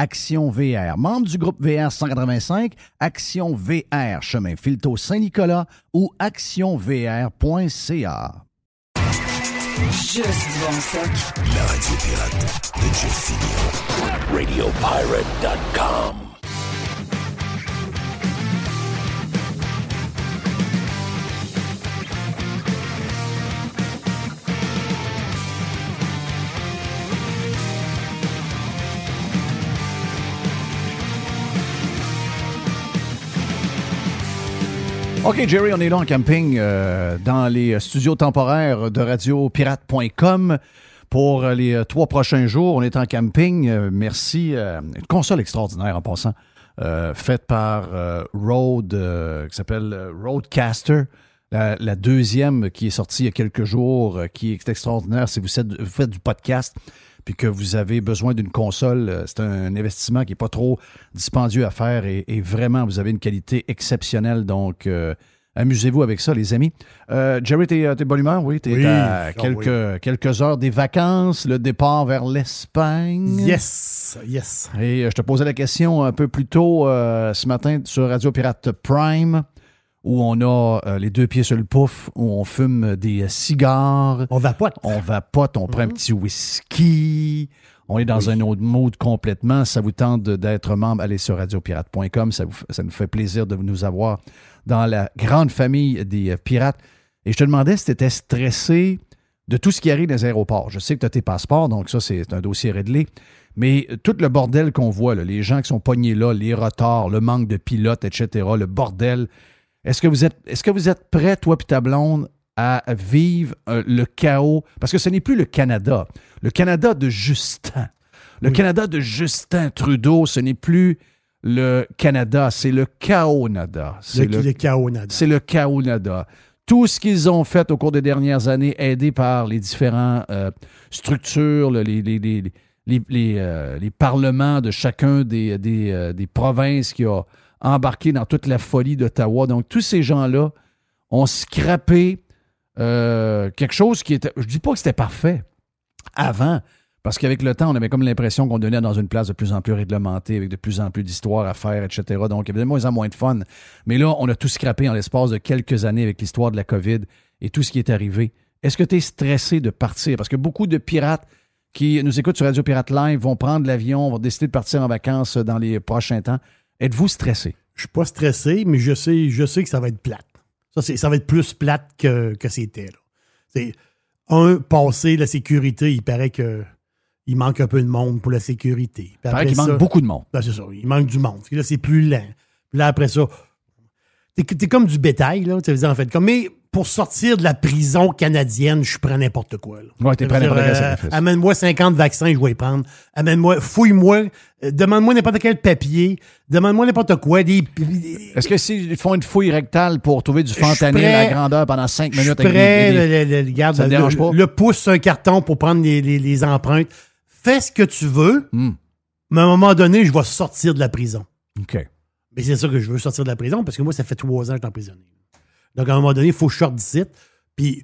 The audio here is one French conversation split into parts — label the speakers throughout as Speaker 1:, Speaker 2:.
Speaker 1: Action VR, membre du groupe VR 185, Action VR, chemin Filto Saint-Nicolas ou actionvr.ca.
Speaker 2: Juste du bon stock.
Speaker 3: La radio pirate de Jeff Fillion. Radiopirate.com.
Speaker 1: OK, Jerry, on est là en camping euh, dans les studios temporaires de radiopirate.com pour les euh, trois prochains jours. On est en camping. Euh, merci. Une console extraordinaire en passant, faite par euh, qui s'appelle Rodecaster. La, deuxième qui est sortie il y a quelques jours, qui est extraordinaire, si vous faites du podcast puis que vous avez besoin d'une console, euh, c'est un investissement qui n'est pas trop dispendieux à faire et, et vraiment, vous avez une qualité exceptionnelle. Donc, euh, amusez-vous avec ça, les amis. Euh, Jerry, t'es de bonne humeur? Oui, t'es
Speaker 4: Oui,
Speaker 1: à
Speaker 4: ah
Speaker 1: quelques, quelques heures des vacances, le départ vers l'Espagne.
Speaker 4: Yes, yes.
Speaker 1: Et je te posais la question un peu plus tôt euh, ce matin sur Radio Pirate Prime, où on a euh, les deux pieds sur le pouf, où on fume des euh, cigares.
Speaker 4: On vapote.
Speaker 1: On vapote, on prend un petit whisky. On est dans un autre mode complètement. Ça vous tente d'être membre, allez sur radiopirate.com. Ça, vous f- ça nous fait plaisir de nous avoir dans la grande famille des euh, pirates. Et je te demandais si tu étais stressé de tout ce qui arrive dans les aéroports. Je sais que tu as tes passeports, donc ça, c'est un dossier réglé. Mais tout le bordel qu'on voit, là, les gens qui sont pognés là, les retards, le manque de pilotes, etc., le bordel. Est-ce que vous êtes, est-ce que vous êtes prêt, toi et ta blonde, à vivre euh, le chaos? Parce que ce n'est plus le Canada. Le Canada de Justin. Le Canada de Justin Trudeau, ce n'est plus le Canada, c'est le chaos-nada. C'est
Speaker 4: Le, le chaos nada.
Speaker 1: c'est le chaos-nada. Tout ce qu'ils ont fait au cours des dernières années, aidés par les différentes euh, structures, le- les, les, les, les, les, euh, les parlements de chacun des, des, des provinces qui ont embarqué dans toute la folie d'Ottawa. Donc, tous ces gens-là ont scrappé euh, quelque chose qui était. Je dis pas que c'était parfait avant, parce qu'avec le temps, on avait comme l'impression qu'on donnait dans une place de plus en plus réglementée, avec de plus en plus d'histoires à faire, etc. Donc, il y avait de moins en moins de fun. Mais là, on a tout scrappé en l'espace de quelques années avec l'histoire de la COVID et tout ce qui est arrivé. Est-ce que tu es stressé de partir? Parce que beaucoup de pirates qui nous écoutent sur Radio Pirate Live vont prendre l'avion, vont décider de partir en vacances dans les prochains temps. Êtes-vous stressé?
Speaker 4: Je suis pas stressé, mais je sais, je sais que ça va être plate. Ça, ça va être plus plate que, que c'était. C'est un, passer la sécurité, il paraît que il manque un peu de monde pour la sécurité. Puis
Speaker 1: Il paraît qu'il manque beaucoup de monde.
Speaker 4: Ben, c'est ça, il manque du monde. Puis là, c'est plus lent. Puis là, après ça, t'es, comme du bétail, là. Tu en fait, comme, mais pour sortir de la prison canadienne, je prends n'importe quoi. Là.
Speaker 1: Ouais, t'es prêt n'importe quel
Speaker 4: euh,
Speaker 1: sacrifice.
Speaker 4: Amène-moi 50 vaccins, je vais les prendre. Amène-moi, fouille-moi, euh, demande-moi n'importe quel papier, demande-moi n'importe quoi. Des, des-
Speaker 1: Est-ce que s'ils font une fouille rectale pour trouver du fentanyl à grandeur pendant cinq
Speaker 4: je suis
Speaker 1: minutes avec
Speaker 4: prêt,
Speaker 1: des- des-
Speaker 4: le, le- le- regarde,
Speaker 1: Ça te
Speaker 4: le-
Speaker 1: dérange pas?
Speaker 4: le pouce un carton pour prendre les, les- les empreintes. Fais ce que tu veux,
Speaker 1: Hmm.
Speaker 4: mais à un moment donné, je vais sortir de la prison.
Speaker 1: OK.
Speaker 4: Mais c'est ça que je veux sortir de la prison parce que moi, ça fait trois ans que je suis emprisonné. Donc, à un moment donné, il faut que je sorte d'ici. Puis,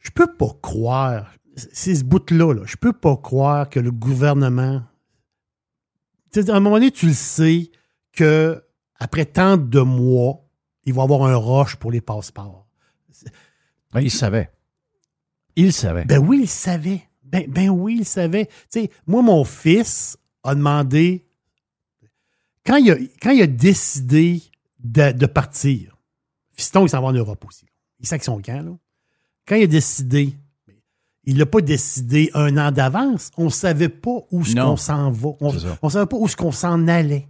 Speaker 4: je peux pas croire, c'est ce bout-là, là, je peux pas croire que le gouvernement tu sais, à un moment donné, tu le sais que après tant de mois, il va y avoir un rush pour les passeports.
Speaker 1: Ben, il savait. Il savait.
Speaker 4: Ben oui, il savait. Ben, ben oui, il savait. Tu sais, moi, mon fils a demandé, quand il a, quand il a décidé de, de partir, Fiston, il s'en va en Europe aussi. Il sait que son camp, là. Quand il a décidé, il l'a pas décidé un an d'avance. On savait pas où ce qu'on s'en va. On, on savait pas où ce qu'on s'en allait.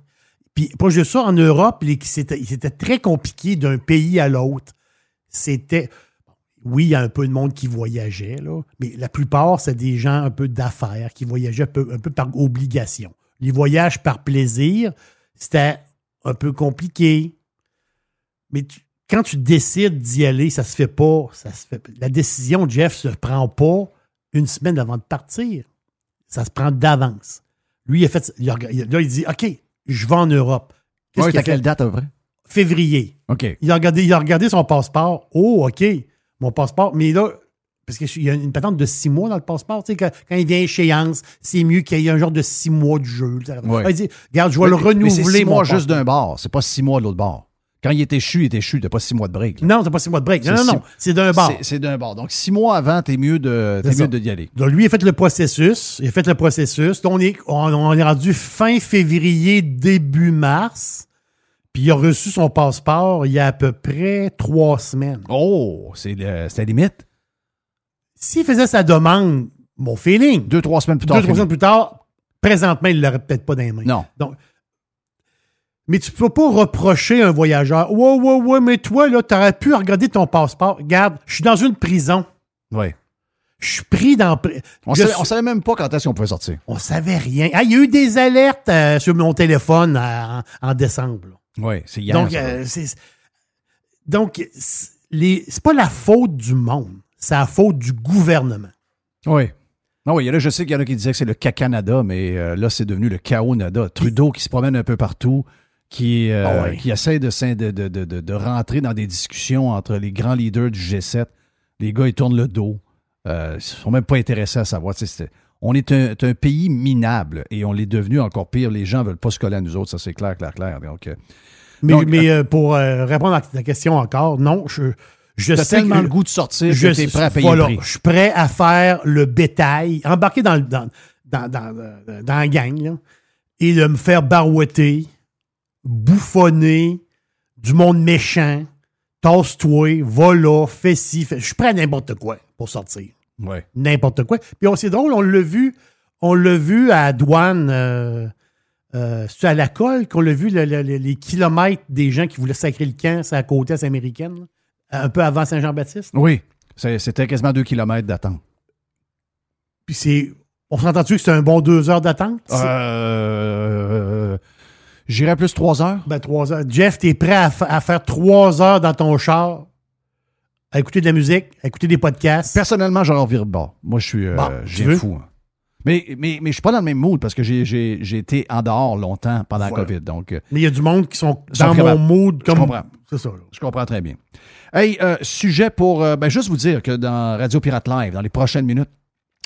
Speaker 4: Puis, pas juste ça, en Europe, c'était très compliqué d'un pays à l'autre. C'était. Oui, il y a un peu de monde qui voyageait, là, mais la plupart, c'est des gens un peu d'affaires qui voyageaient un peu, un peu par obligation. Les voyages par plaisir, c'était un peu compliqué. Mais tu- quand tu décides d'y aller, ça se fait pas. Ça se fait, la décision, Jeff, se prend pas une semaine avant de partir. Ça se prend d'avance. Lui, il a fait. il a là, il dit OK, je vais en Europe. Qu'est-ce
Speaker 1: Ouais, t'as quelle date à peu près?
Speaker 4: Février.
Speaker 1: OK.
Speaker 4: Il a, regardé, il a regardé son passeport. Oh, OK, mon passeport. Mais là, parce qu'il y a une patente de six mois dans le passeport. Tu sais, quand, quand il vient à échéance, c'est mieux qu'il y ait un genre de six mois de jeu.
Speaker 1: Ouais.
Speaker 4: Il dit Regarde, je vais le renouveler.
Speaker 1: c'est six
Speaker 4: mon
Speaker 1: mois juste d'un bord. C'est pas six mois de l'autre bord. Quand il était échu, il était échu. T'as pas six mois de break. là.
Speaker 4: Non, c'est pas six mois de break. Non, non, non. C'est d'un bar.
Speaker 1: C'est- d'un bord. Donc, six mois avant, t'es mieux de, mieux de y aller.
Speaker 4: Donc, lui, il a fait le processus. Il a fait le processus. Là, on est, on, on est rendu fin février, début mars. Puis il a reçu son passeport il y a à peu près trois semaines.
Speaker 1: Oh, c'est la limite.
Speaker 4: S'il faisait sa demande, mon feeling,
Speaker 1: Deux, trois semaines plus tard.
Speaker 4: deux, trois semaines plus tard, présentement, il ne l'aurait peut-être pas dans les mains.
Speaker 1: Non.
Speaker 4: Donc, mais tu peux pas reprocher un voyageur. Ouais, ouais, ouais, mais toi, là, tu aurais pu regarder ton passeport. Regarde, je suis dans une prison.
Speaker 1: Ouais.
Speaker 4: Je suis pris dans.
Speaker 1: On, savait,
Speaker 4: suis-
Speaker 1: on savait même pas quand est-ce qu'on pouvait sortir.
Speaker 4: On savait rien. Ah, il y a eu des alertes euh, sur mon téléphone euh, en, en décembre.
Speaker 1: Oui, c'est hier.
Speaker 4: Donc, euh, c'est. Donc, c'est les- c'est pas la faute du monde, c'est la faute du gouvernement.
Speaker 1: Oui. Non, oui, là, je sais qu'il y en a qui disaient que c'est le Cacanada, mais euh, là, c'est devenu le Chaos-Nada. Trudeau qui se promène un peu partout, qui, euh,
Speaker 4: Ah ouais.
Speaker 1: qui essaie de, rentrer dans des discussions entre les grands leaders du G7. Les gars, ils tournent le dos. Euh, ils sont même pas intéressés à savoir. On est un, un pays minable et on l'est devenu encore pire. Les gens veulent pas se coller à nous autres, ça c'est clair, clair, clair. Donc, euh,
Speaker 4: Mais,
Speaker 1: Donc,
Speaker 4: mais euh, pour répondre à ta question encore, non, je, sais
Speaker 1: tellement
Speaker 4: que
Speaker 1: le goût de sortir
Speaker 4: je
Speaker 1: que prêt à payer
Speaker 4: voilà,
Speaker 1: le prix.
Speaker 4: Je suis prêt à faire le bétail, embarquer dans, le- dans, dans, dans, dans- dans la gang là, et de me faire barouetter, bouffonner, du monde méchant, tasse-toi, va là, fais ci, fais- Je suis prêt à n'importe quoi pour sortir.
Speaker 1: Ouais.
Speaker 4: N'importe quoi. Puis on- c'est drôle, on l'a vu, on l'a vu à la douane, euh, euh, c'est à la colle qu'on l'a vu, le- le- le- les kilomètres des gens qui voulaient sacrer le camp, c'est à côté à américaine, un peu avant Saint-Jean-Baptiste.
Speaker 1: Oui, c'était quasiment deux kilomètres d'attente.
Speaker 4: Puis c'est. On s'entend-tu que c'est un bon deux heures d'attente?
Speaker 1: Euh, J'irais plus trois heures.
Speaker 4: Ben, trois heures. Jeff, t'es prêt à, fa- à faire trois heures dans ton char, à écouter de la musique, à écouter des podcasts?
Speaker 1: Personnellement, j'aurais envie de bord. Moi, je suis, euh,
Speaker 4: Bon,
Speaker 1: je fou. hein. Mais, mais, mais je suis pas dans le même mood parce que j'ai- été en dehors longtemps pendant
Speaker 4: Voilà.
Speaker 1: la COVID. Donc, euh,
Speaker 4: Mais il y a du monde qui sont dans mon mood comme.
Speaker 1: comprends.
Speaker 4: C'est ça, là.
Speaker 1: je comprends très bien. Hey, euh, sujet pour. euh, ben, juste vous dire que dans Radio Pirate Live, dans les prochaines minutes,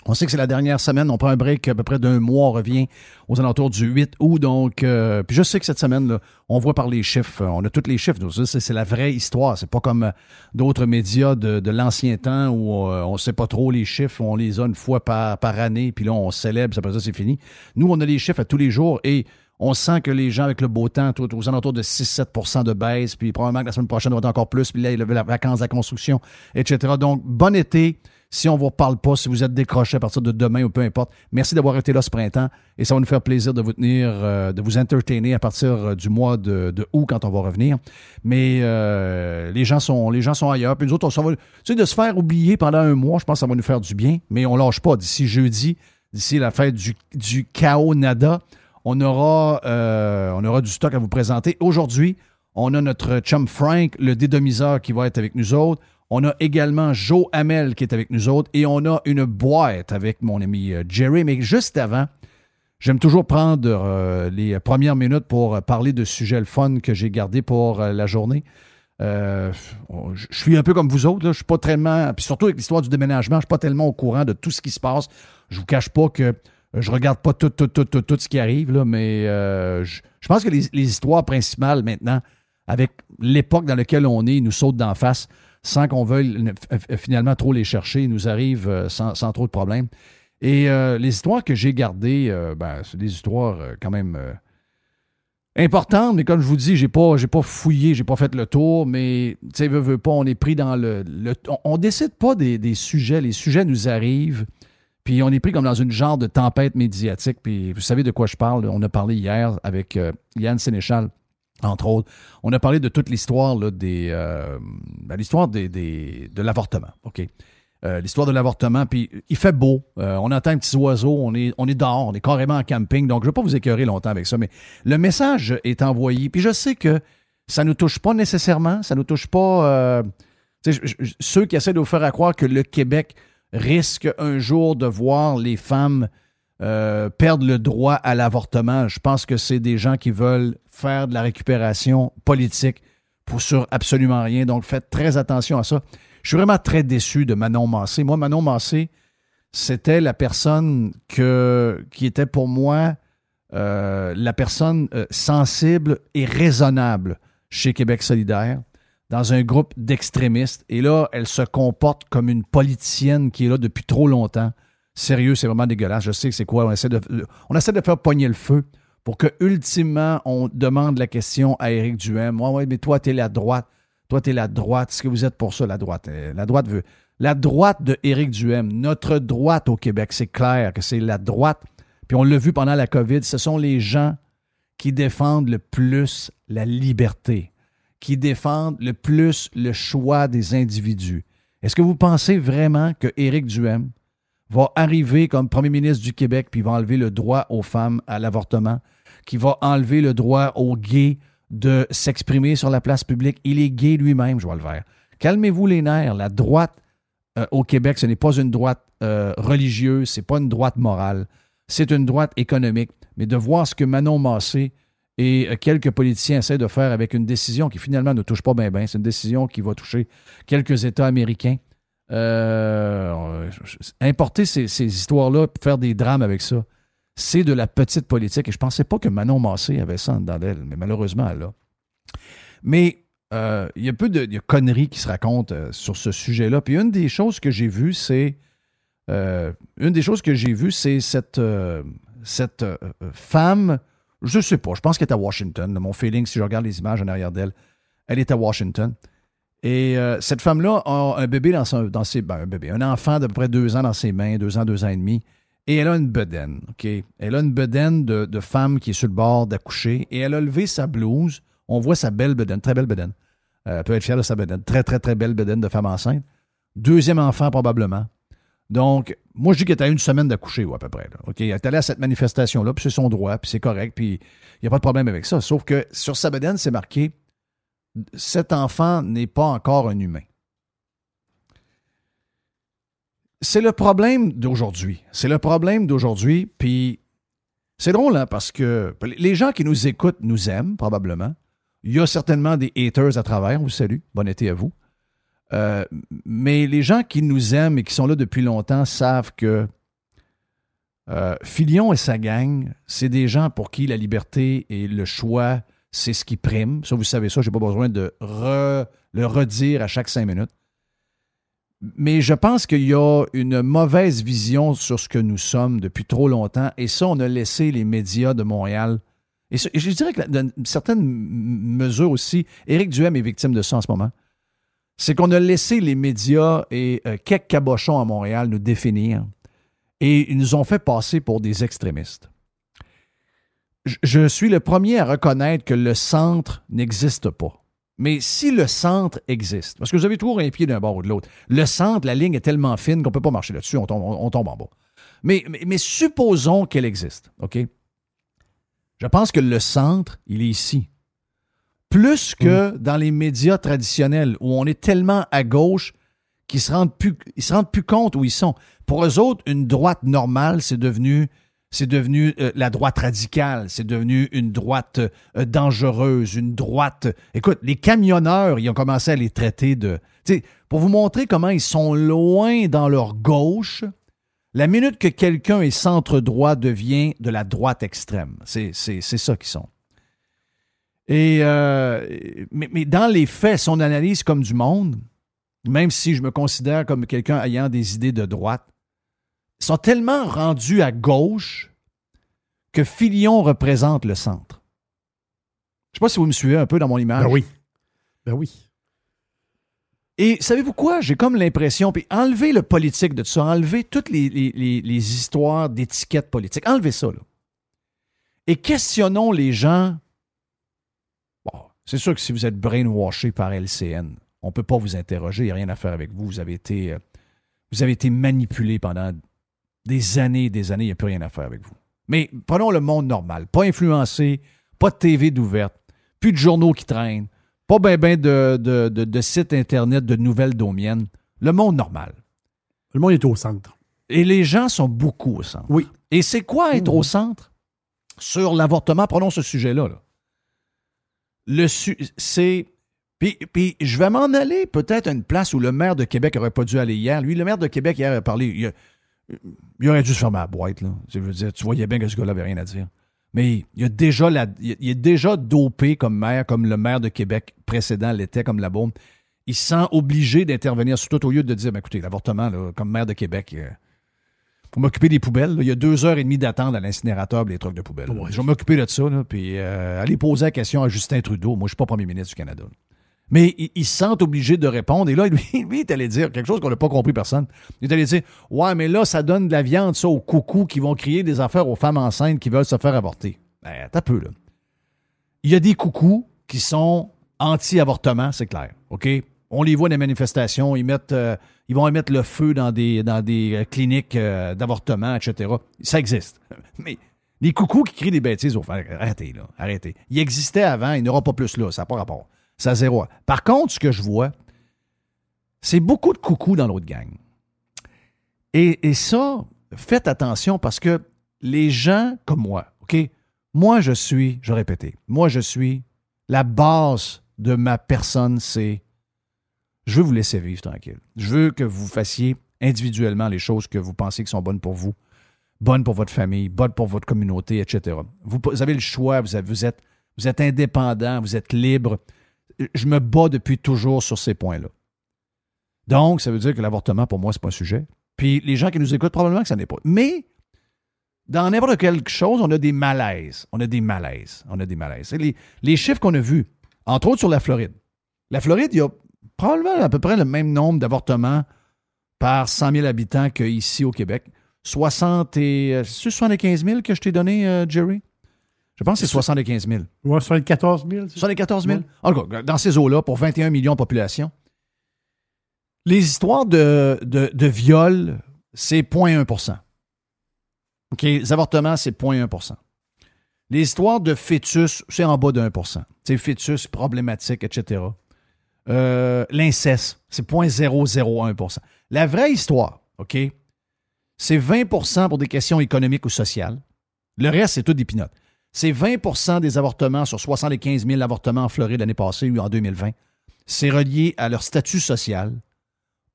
Speaker 1: on sait que c'est la dernière semaine. On prend un break à peu près d'un mois. On revient aux alentours du 8 août. Donc, euh, puis je sais que cette semaine, là, on voit par les chiffres. euh, On a tous les chiffres. Ça, C'est la vraie histoire. C'est pas comme euh, d'autres médias de, l'ancien temps où on sait pas trop les chiffres. On les a une fois par, année. Puis là, on célèbre. Après ça, c'est fini. Nous, on a les chiffres à tous les jours et on sent que les gens avec le beau temps, tout, aux alentours de 6-7% de baisse, puis probablement que la semaine prochaine, on va être encore plus, puis là, il y a la vacances de la construction, etc. Donc, bon été. Si on ne vous parle pas, si vous êtes décroché à partir de demain ou peu importe, merci d'avoir été là ce printemps et ça va nous faire plaisir de vous tenir, euh, de vous entertainer à partir euh, du mois de, août quand on va revenir. Mais euh, les, gens sont, les gens sont ailleurs. Puis nous autres, on va, de se faire oublier pendant un mois, je pense que ça va nous faire du bien, mais on lâche pas. D'ici jeudi, d'ici la fête du, du chaos nada, on aura, on aura du stock à vous présenter. Aujourd'hui, on a notre chum Frank, le dédomiseur, qui va être avec nous autres. On a également Joe Hamel qui est avec nous autres. Et on a une boîte avec mon ami euh, Jerry. Mais juste avant, j'aime toujours prendre euh, les premières minutes pour euh, parler de sujets le fun que j'ai gardés pour la journée. Je suis un peu comme vous autres. Je suis pas tellement. Puis surtout avec l'histoire du déménagement, je suis pas tellement au courant de tout ce qui se passe. Je vous cache pas que Je regarde pas tout, tout, tout, tout, tout ce qui arrive, mais je, pense que les, histoires principales maintenant, avec l'époque dans laquelle on est, nous sautent d'en face sans qu'on veuille finalement trop les chercher. Ils nous arrivent euh, sans, sans trop de problèmes. Et euh, les histoires que j'ai gardées, euh, ben, c'est des histoires quand même importantes, mais comme je vous dis, j'ai pas, j'ai pas fouillé, j'ai pas fait le tour, mais tu sais, veux, pas, on est pris dans le. le- on, on décide pas des, des sujets, les sujets nous arrivent, puis on est pris comme dans une genre de tempête médiatique, puis vous savez de quoi je parle, on a parlé hier avec Yann Sénéchal, entre autres. On a parlé de toute l'histoire des, euh, ben, l'histoire des, des- de l'avortement, OK? Euh, l'histoire de l'avortement, puis il fait beau, euh, on entend un petit oiseau, on est, on est dehors, on est carrément en camping, donc je ne vais pas vous écœurer longtemps avec ça, mais le message est envoyé, puis je sais que ça ne nous touche pas nécessairement, ça ne nous touche pas... ceux qui essaient de vous faire croire que le Québec risque un jour de voir les femmes perdre le droit à l'avortement, je pense que c'est des gens qui veulent faire de la récupération politique pour sur absolument rien. Donc, faites très attention à ça. Je suis vraiment très déçu de Manon Massé. Moi, Manon Massé, c'était la personne qui était pour moi euh, la personne euh, sensible et raisonnable chez Québec solidaire dans un groupe d'extrémistes. Et là, elle se comporte comme une politicienne qui est là depuis trop longtemps. Sérieux, c'est vraiment dégueulasse. Je sais que c'est quoi. On essaie, de, on essaie de faire pogner le feu pour que, ultimement, on demande la question à Éric Duhem. Ouais, ouais, mais toi, t'es la droite. Toi, t'es la droite. Est-ce que vous êtes pour ça, la droite? Euh, La droite veut. La droite de Éric Duhem, notre droite au Québec, c'est clair que c'est la droite. Puis on l'a vu pendant la COVID, ce sont les gens qui défendent le plus la liberté, qui défendent le plus le choix des individus. Est-ce que vous pensez vraiment que Éric Duhem va arriver comme premier ministre du Québec puis va enlever le droit aux femmes à l'avortement, qui va enlever le droit aux gays de s'exprimer sur la place publique? Il est gay lui-même, Joël Vert. Calmez-vous les nerfs. La droite euh, au Québec, ce n'est pas une droite euh, religieuse, c'est pas une droite morale, c'est une droite économique. Mais de voir ce que Manon Massé et euh, quelques politiciens essaient de faire avec une décision qui finalement ne touche pas bien bien, c'est une décision qui va toucher quelques États américains. Importer ces, ces histoires-là, faire des drames avec ça, c'est de la petite politique. Et je pensais pas que Manon Massé avait ça en dedans d'elle, mais malheureusement, elle l'a. Mais euh, il y a peu de, conneries qui se racontent euh, sur ce sujet-là. Puis une des choses que j'ai vues, c'est euh, une des choses que j'ai vues, c'est cette, femme, je sais pas, je pense qu'elle est à Washington. Mon feeling, si je regarde les images en arrière d'elle, elle est à Washington. Et cette femme-là a un bébé dans, son, dans ses. Ben, un bébé, un enfant d'à peu près deux ans dans ses mains, deux ans, deux ans et demi. Et elle a une bedaine, OK? Elle a une bedaine de, femme qui est sur le bord d'accoucher. Et elle a levé sa blouse. On voit sa belle bedaine, très belle bedaine. Euh, elle peut être fière de sa bedaine. Très, très, très belle bedaine de femme enceinte. Deuxième enfant, probablement. Donc, moi, je dis qu'elle était à une semaine d'accoucher, ou à peu près. OK? Elle est allée à cette manifestation-là, puis c'est son droit, puis c'est correct, puis il n'y a pas de problème avec ça. Sauf que sur sa bedaine, c'est marqué cet enfant n'est pas encore un humain. C'est le problème d'aujourd'hui. C'est le problème d'aujourd'hui, puis c'est drôle, hein, parce que les gens qui nous écoutent nous aiment, probablement. Il y a certainement des haters à travers. On vous salue. Bon été à vous. Euh, mais les gens qui nous aiment et qui sont là depuis longtemps savent que euh, et sa gang, c'est des gens pour qui la liberté et le choix, c'est ce qui prime. Ça, vous savez ça, je n'ai pas besoin de le redire à chaque cinq minutes. Mais je pense qu'il y a une mauvaise vision sur ce que nous sommes depuis trop longtemps. Et ça, on a laissé les médias de Montréal. Et, je dirais que dans certaines mesures aussi, Éric Duhem est victime de ça en ce moment. C'est qu'on a laissé les médias et euh, quelques cabochons à Montréal nous définir. Et ils nous ont fait passer pour des extrémistes. Je suis le premier à reconnaître que le centre n'existe pas. Mais si le centre existe, parce que vous avez toujours un pied d'un bord ou de l'autre, le centre, la ligne est tellement fine qu'on ne peut pas marcher là-dessus, on tombe, on- on tombe en bas. Mais, mais, mais supposons qu'elle existe, OK? Je pense que le centre, il est ici. Plus que dans les médias traditionnels, où on est tellement à gauche qu'ils se rendent plus, ils se rendent plus compte où ils sont. Pour eux autres, une droite normale, c'est devenu, c'est devenu euh, la droite radicale, c'est devenu une droite euh, dangereuse, une droite. Écoute, les camionneurs, ils ont commencé à les traiter de. Tu sais, pour vous montrer comment ils sont loin dans leur gauche, La minute que quelqu'un est centre-droit, devient de la droite extrême. C'est ça qu'ils sont. Et, euh, mais, dans les faits, son analyse comme du monde, même si je me considère comme quelqu'un ayant des idées de droite, sont tellement rendus à gauche que Filion représente le centre. Je ne sais pas si vous me suivez un peu dans mon image.
Speaker 4: Ben oui. Ben oui.
Speaker 1: Et savez-vous quoi? J'ai comme l'impression, puis enlever le politique de tout ça, enlever toutes les, les histoires d'étiquettes politiques, enlever ça, là. Et questionnons les gens. Bon, c'est sûr que si vous êtes brainwashé par LCN, on ne peut pas vous interroger, il n'y a rien à faire avec vous. Vous avez été, euh, vous avez été manipulé pendant des années et des années, il n'y a plus rien à faire avec vous. Mais prenons le monde normal, pas influencé, pas de TV d'ouverte, plus de journaux qui traînent, pas bien ben de, de, sites Internet, de nouvelles domiennes. Le monde normal.
Speaker 4: Le monde est au centre.
Speaker 1: Et les gens sont beaucoup au centre.
Speaker 4: Oui.
Speaker 1: Et c'est quoi être au centre? Sur l'avortement, prenons ce sujet-là. Le c'est. Puis, puis, je vais m'en aller peut-être à une place où le maire de Québec n'aurait pas dû aller hier. Lui, le maire de Québec hier a parlé. Il, il aurait dû se fermer la boîte. Là. Je veux dire, tu voyais bien que ce gars-là n'avait rien à dire. Mais il a déjà la, il est déjà dopé comme maire, comme le maire de Québec précédent l'était, comme la bombe. Il se sent obligé d'intervenir sur tout au lieu de dire ben, écoutez, l'avortement, comme maire de Québec, euh, pour m'occuper des poubelles, il y a deux heures et demie d'attente à l'incinérateur les trucs de poubelles. je vais m'occuper de ça, puis euh, aller poser la question à Justin Trudeau. Moi, je ne suis pas premier ministre du Canada. Mais ils, se sentent obligés de répondre. Et là, lui, lui il est allé dire quelque chose qu'on n'a pas compris personne. Il est allé dire Ouais, mais là, ça donne de la viande, ça, aux coucous qui vont crier des affaires aux femmes enceintes qui veulent se faire avorter. Ben, t'as peu, là. Il y a des coucous qui sont anti-avortement, c'est clair. OK? On les voit dans les manifestations, ils, mettent, euh, ils vont mettre le feu dans des, dans des euh, cliniques euh, d'avortement, etc. Ça existe. Mais les coucous qui crient des bêtises aux femmes, arrêtez, là, arrêtez. Il existait avant, il n'y aura pas plus là, ça n'a pas rapport. Ça zéro. Par contre, ce que je vois, c'est beaucoup de coucou dans l'autre gang. Et, ça, faites attention parce que les gens comme moi, OK? Moi, je suis, je répétais, moi, je suis, la base de ma personne, c'est je veux vous laisser vivre tranquille. Je veux que vous fassiez individuellement les choses que vous pensez qui sont bonnes pour vous, bonnes pour votre famille, bonnes pour votre communauté, etc. Vous, avez le choix, êtes, vous êtes indépendant, vous êtes libre je me bats depuis toujours sur ces points-là. Donc, ça veut dire que l'avortement, pour moi, ce n'est pas un sujet. Puis les gens qui nous écoutent, probablement que ça n'est pas. Mais dans n'importe quelle chose, on a des malaises. On a des malaises. On a des malaises. Les, chiffres qu'on a vus, entre autres sur la Floride. La Floride, il y a probablement à peu près le même nombre d'avortements par 100 000 habitants qu'ici au Québec. 60 et, 75 000 que je t'ai donné, euh, Jerry? Je pense que c'est 75 000.
Speaker 4: Oui, 74 000.
Speaker 1: 74 000? dans ces eaux-là, pour 21 millions de population. Les histoires de, de, de viol, c'est 0,1 OK, les avortements, c'est 0,1% Les histoires de fœtus, c'est en bas de 1% C'est fœtus problématique, etc. Euh, L'inceste, c'est 0,001% La vraie histoire, OK, c'est 20% pour des questions économiques ou sociales. Le reste, c'est tout des pinottes c'est 20% des avortements sur 75 000 avortements en Floride l'année passée ou en 2020. C'est relié à leur statut social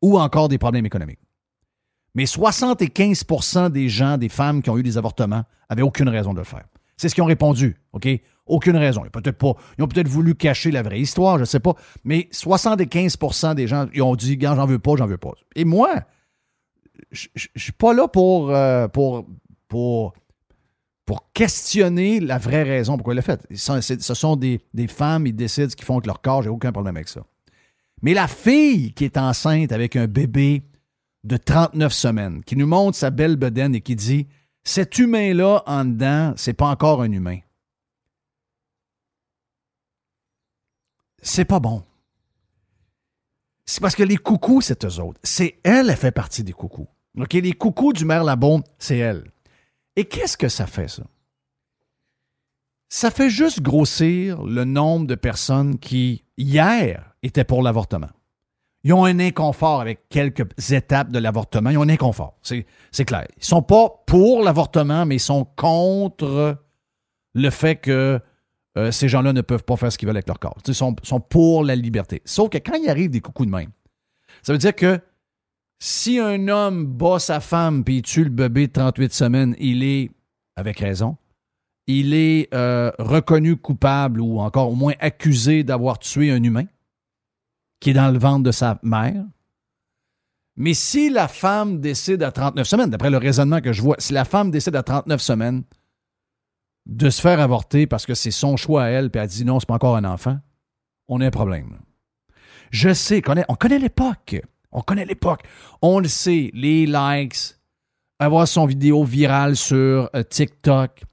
Speaker 1: ou encore des problèmes économiques. Mais 75% des gens, des femmes qui ont eu des avortements, n'avaient aucune raison de le faire. C'est ce qu'ils ont répondu, OK? Aucune raison. Ils, peut-être pas, ils ont peut-être voulu cacher la vraie histoire, je ne sais pas. Mais 75% des gens, ils ont dit, j'en veux pas, j'en veux pas. Et moi, je ne suis pas là pour, euh, pour, pour pour questionner la vraie raison pourquoi il l'a fait. Ce sont des, femmes, ils décident ce qu'ils font avec leur corps, j'ai aucun problème avec ça. Mais la fille qui est enceinte avec un bébé de 39 semaines, qui nous montre sa belle bedaine et qui dit Cet humain-là en dedans, c'est pas encore un humain. C'est pas bon. C'est parce que les coucous, c'est eux autres. C'est elle, elle fait partie des coucous. OK? Les coucous du maire Labombe, c'est elle. Et qu'est-ce que ça fait, ça? Ça fait juste grossir le nombre de personnes qui, hier, étaient pour l'avortement. Ils ont un inconfort avec quelques étapes de l'avortement. Ils ont un inconfort. C'est clair. Ils ne sont pas pour l'avortement, mais ils sont contre le fait que euh, ces gens-là ne peuvent pas faire ce qu'ils veulent avec leur corps. Ils sont, pour la liberté. Sauf que quand il arrive des coucous de même, ça veut dire que Si un homme bat sa femme puis il tue le bébé de 38 semaines, il est, avec raison, il est euh, reconnu coupable ou encore au moins accusé d'avoir tué un humain qui est dans le ventre de sa mère. Mais si la femme décide à 39 semaines, d'après le raisonnement que je vois, si la femme décide à 39 semaines de se faire avorter parce que c'est son choix à elle, puis elle dit non, c'est pas encore un enfant, on a un problème. Je sais, on connaît l'époque. On connaît l'époque. On le sait, les likes, avoir son vidéo virale sur euh, TikTok,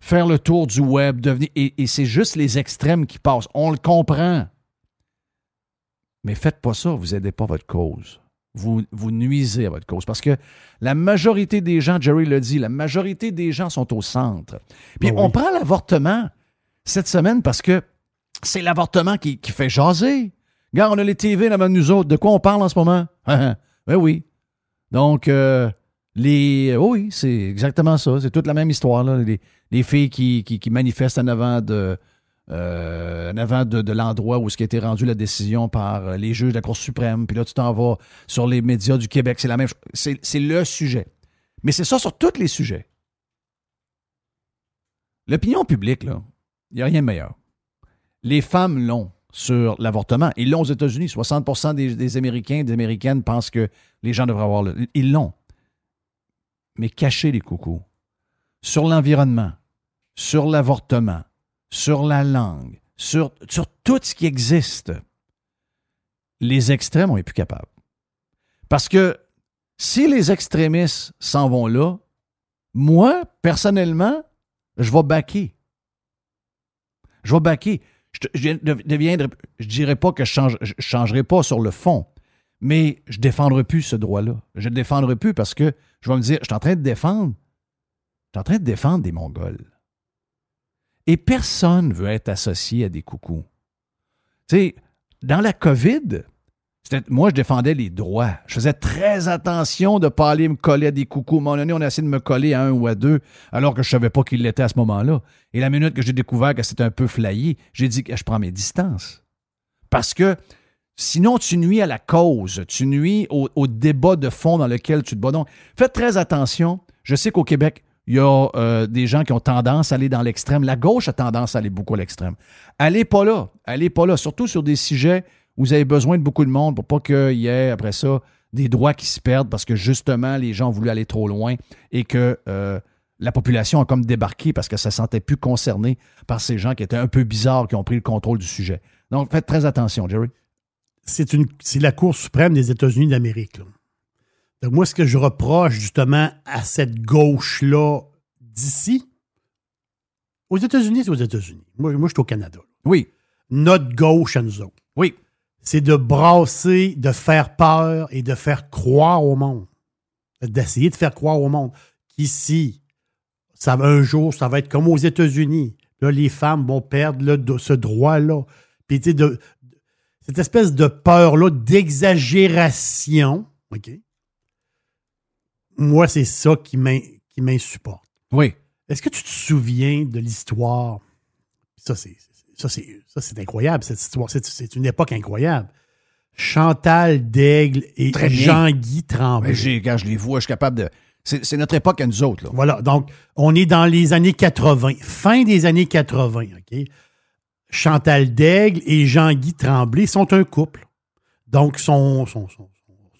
Speaker 1: faire le tour du web, devenir. Et, c'est juste les extrêmes qui passent. On le comprend. Mais faites pas ça, vous n'aidez pas votre cause. Vous, vous nuisez à votre cause. Parce que la majorité des gens, Jerry le dit, la majorité des gens sont au centre. Puis
Speaker 4: Ben
Speaker 1: on prend l'avortement cette semaine parce que c'est l'avortement qui, qui fait jaser. Regarde, on a les TV là-bas de nous autres. De quoi on parle en ce moment? ben oui. Donc, euh, les. oui, c'est exactement ça. C'est toute la même histoire. Là. Les, les filles qui, qui, manifestent en avant de. euh, en avant de, l'endroit où ce qui a été rendu la décision par euh, les juges de la Cour suprême. Puis là, tu t'en vas sur les médias du Québec. C'est la même chose. C'est le sujet. Mais c'est ça sur tous les sujets. L'opinion publique, là, il n'y a rien de meilleur. Les femmes l'ont sur l'avortement. Ils l'ont aux États-Unis. 60 des, des Américains des Américaines pensent que les gens devraient avoir le. Ils l'ont. Mais cachez les coucous. Sur l'environnement, sur l'avortement, sur la langue, sur, sur tout ce qui existe, les extrêmes, on n'est plus capable. Parce que si les extrémistes s'en vont là, moi, personnellement, je vais baquer. Je vais baquer. Je, je dirais pas que je change, je changerai pas sur le fond, mais je défendrai plus ce droit-là. Je ne défendrai plus parce que je vais me dire, je suis en train de défendre, je suis en train de défendre des Mongols. Et personne veut être associé à des coucous. Tu sais, dans la COVID, moi, je défendais les droits. Je faisais très attention de ne pas aller me coller à des coucous. À un moment donné, on a essayé de me coller à un ou à deux, alors que je ne savais pas qu'il l'était à ce moment-là. Et la minute que j'ai découvert que c'était un peu flayé, j'ai dit que je prends mes distances. Parce que sinon, tu nuis à la cause, tu nuis au, débat de fond dans lequel tu te bats. Donc, faites très attention. Je sais qu'au Québec, il y a euh, des gens qui ont tendance à aller dans l'extrême. La gauche a tendance à aller beaucoup à l'extrême. Allez pas là. Allez pas là. Surtout sur des sujets vous avez besoin de beaucoup de monde pour pas qu'il y ait, après ça, des droits qui se perdent parce que justement, les gens ont voulu aller trop loin et que euh, la population a comme débarqué parce que ça ne se sentait plus concerné par ces gens qui étaient un peu bizarres, qui ont pris le contrôle du sujet. Donc, faites très attention, Jerry.
Speaker 4: c'est une c'est la Cour suprême des États-Unis d'Amérique. là. Donc, moi, ce que je reproche justement à cette gauche-là d'ici, aux États-Unis, c'est aux États-Unis. Moi, moi je suis au Canada. là.
Speaker 1: Oui,
Speaker 4: Notre gauche à nous autres,
Speaker 1: oui,
Speaker 4: c'est de brasser, de faire peur et de faire croire au monde. D'essayer de faire croire au monde qu'ici, ça, va- un jour, ça va être comme aux États-Unis. Là, les femmes vont perdre là, ce droit-là. Puis, tu sais, de, cette espèce de peur-là, d'exagération, OK? Moi, c'est ça qui m'insupporte.
Speaker 1: oui.
Speaker 4: Est-ce que tu te souviens de l'histoire? Ça, c'est ça, c'est ça, c'est incroyable, cette histoire. C'est- une époque incroyable. Chantal Daigle et. Jean-Guy Tremblay.
Speaker 1: Quand je les vois, je suis capable de. C'est, c'est notre époque à nous autres. Là.
Speaker 4: Voilà, donc on est dans les années 80, fin des années 80, OK? Chantal Daigle et Jean-Guy Tremblay sont un couple. Donc, sont, sont, sont,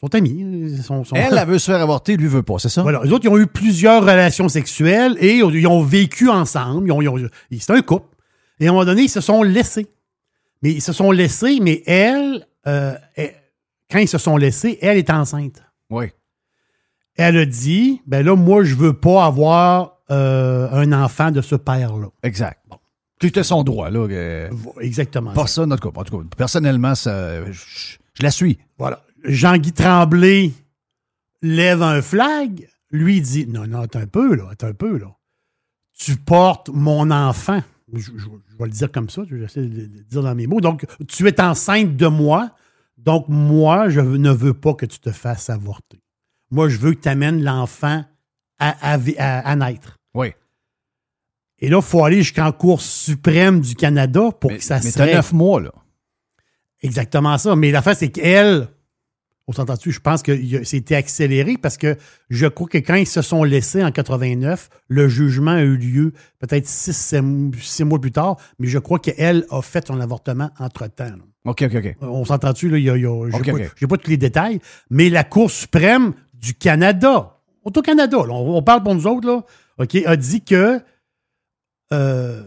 Speaker 4: sont amis. Sont, sont-
Speaker 1: Elle, elle veut se faire avorter, lui veut pas, c'est ça?
Speaker 4: Voilà. Les autres, ils ont eu plusieurs relations sexuelles et ils ont vécu ensemble. Ils ont, ils ont- c'est un couple. Et à un moment donné, ils se sont laissés. Mais ils se sont laissés, mais elle, euh, elle- quand ils se sont laissés, elle est enceinte.
Speaker 1: Oui.
Speaker 4: Elle a dit, ben là, moi, je veux pas avoir euh, un enfant de ce père-là.
Speaker 1: Exact. Bon. C'était son droit, là. euh,
Speaker 4: Exactement.
Speaker 1: Pas
Speaker 4: ça.
Speaker 1: notre couple. En tout cas, personnellement, ça, je, je la suis.
Speaker 4: Voilà. Jean-Guy Tremblay lève un flag. Lui dit, non, non, attends un peu, là, attends un peu, là. Tu portes mon enfant. Je, je- je vais le dire comme ça, j'essaie de le dire dans mes mots. Donc, tu es enceinte de moi. Donc, moi, je ne veux pas que tu te fasses avorter. Moi, je veux que tu amènes l'enfant à, à vi- à- à naître.
Speaker 1: Oui.
Speaker 4: Et là, il faut aller jusqu'en Cour suprême du Canada pour
Speaker 1: Mais,
Speaker 4: que ça
Speaker 1: mais
Speaker 4: se
Speaker 1: t'as
Speaker 4: règle.
Speaker 1: neuf mois, là.
Speaker 4: Exactement ça. Mais l'affaire, c'est qu'elle, On s'entend-tu? Je pense que c'était accéléré parce que je crois que quand ils se sont laissés en 89, le jugement a eu lieu peut-être six, six mois plus tard, mais je crois qu'elle a fait son avortement entre-temps.
Speaker 1: OK, OK, OK.
Speaker 4: On s'entend-tu? là? J'ai
Speaker 1: Ok,
Speaker 4: pas, tous les détails, mais la Cour suprême du Canada, Auto-Canada, on, on parle pour nous autres, là, OK, a dit que euh,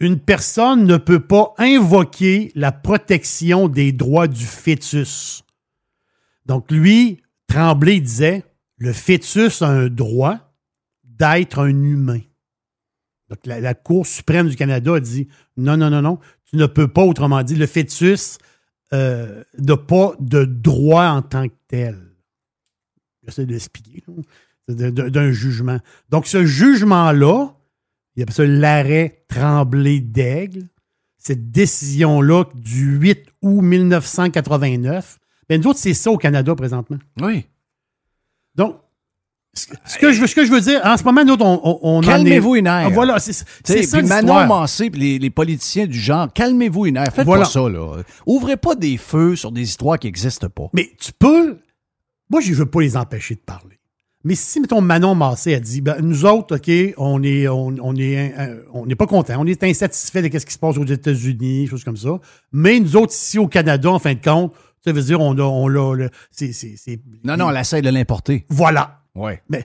Speaker 4: une personne ne peut pas invoquer la protection des droits du fœtus. Donc, lui, Tremblay disait le fœtus a un droit d'être un humain. Donc, la, Cour suprême du Canada a dit non, non, non, non, tu ne peux pas, autrement dit, le fœtus euh, n'a pas de droit en tant que tel. J'essaie de l'expliquer, d'un jugement. Donc, ce jugement-là, il appelle ça l'arrêt Tremblay d'Aigle, cette décision-là du 8 août 1989. Ben, nous autres, c'est ça au Canada présentement.
Speaker 1: Oui.
Speaker 4: Donc, ce que, je, veux- ce que je veux dire, en ce moment, nous autres, on, on,
Speaker 1: Calmez-vous une
Speaker 4: Ah,
Speaker 1: aire.
Speaker 4: Voilà, c'est ça
Speaker 1: Manon. Massé, les, les politiciens du genre, calmez-vous une heure. Faites
Speaker 4: Voilà.
Speaker 1: pas ça, là. Ouvrez pas des feux sur des histoires qui n'existent pas.
Speaker 4: Mais tu peux. Moi, je ne veux pas les empêcher de parler. Mais si, mettons, Manon Massé a dit, ben, nous autres, OK, on est, on, on est, on n'est pas contents, on est insatisfait de ce qui se passe aux États-Unis, choses comme ça. Mais nous autres, ici au Canada, en fin de compte, ça veut dire, on a, on l'a, c'est,
Speaker 1: Non, non, elle essaie de l'importer.
Speaker 4: Voilà.
Speaker 1: Oui.
Speaker 4: Mais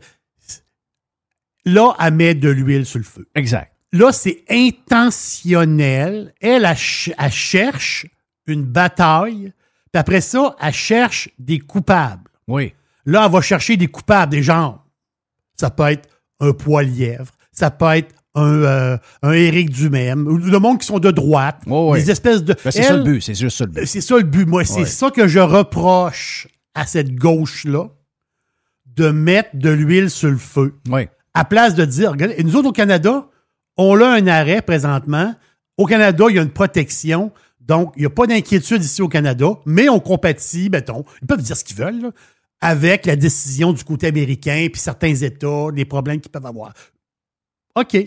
Speaker 4: là, elle met de l'huile sur le feu.
Speaker 1: Exact.
Speaker 4: Là, c'est intentionnel. Elle, elle, ch- elle cherche une bataille. Puis après ça, elle cherche des coupables.
Speaker 1: Oui.
Speaker 4: Là, elle va chercher des coupables, des gens. Ça peut être un poilièvre, ça peut être un, euh, un Éric ou le monde qui sont de droite,
Speaker 1: ouais.
Speaker 4: des espèces de.
Speaker 1: Ben, c'est ça le but. C'est juste ça le but.
Speaker 4: C'est ça le but. Moi, c'est ça que je reproche à cette gauche-là, de mettre de l'huile sur le feu.
Speaker 1: Oui.
Speaker 4: À place de dire, regardez, nous autres au Canada, on a un arrêt présentement. Au Canada, il y a une protection. Donc, il n'y a pas d'inquiétude ici au Canada, mais on compatit, mettons, ils peuvent dire ce qu'ils veulent, là, avec la décision du côté américain, puis certains États, les problèmes qu'ils peuvent avoir. OK.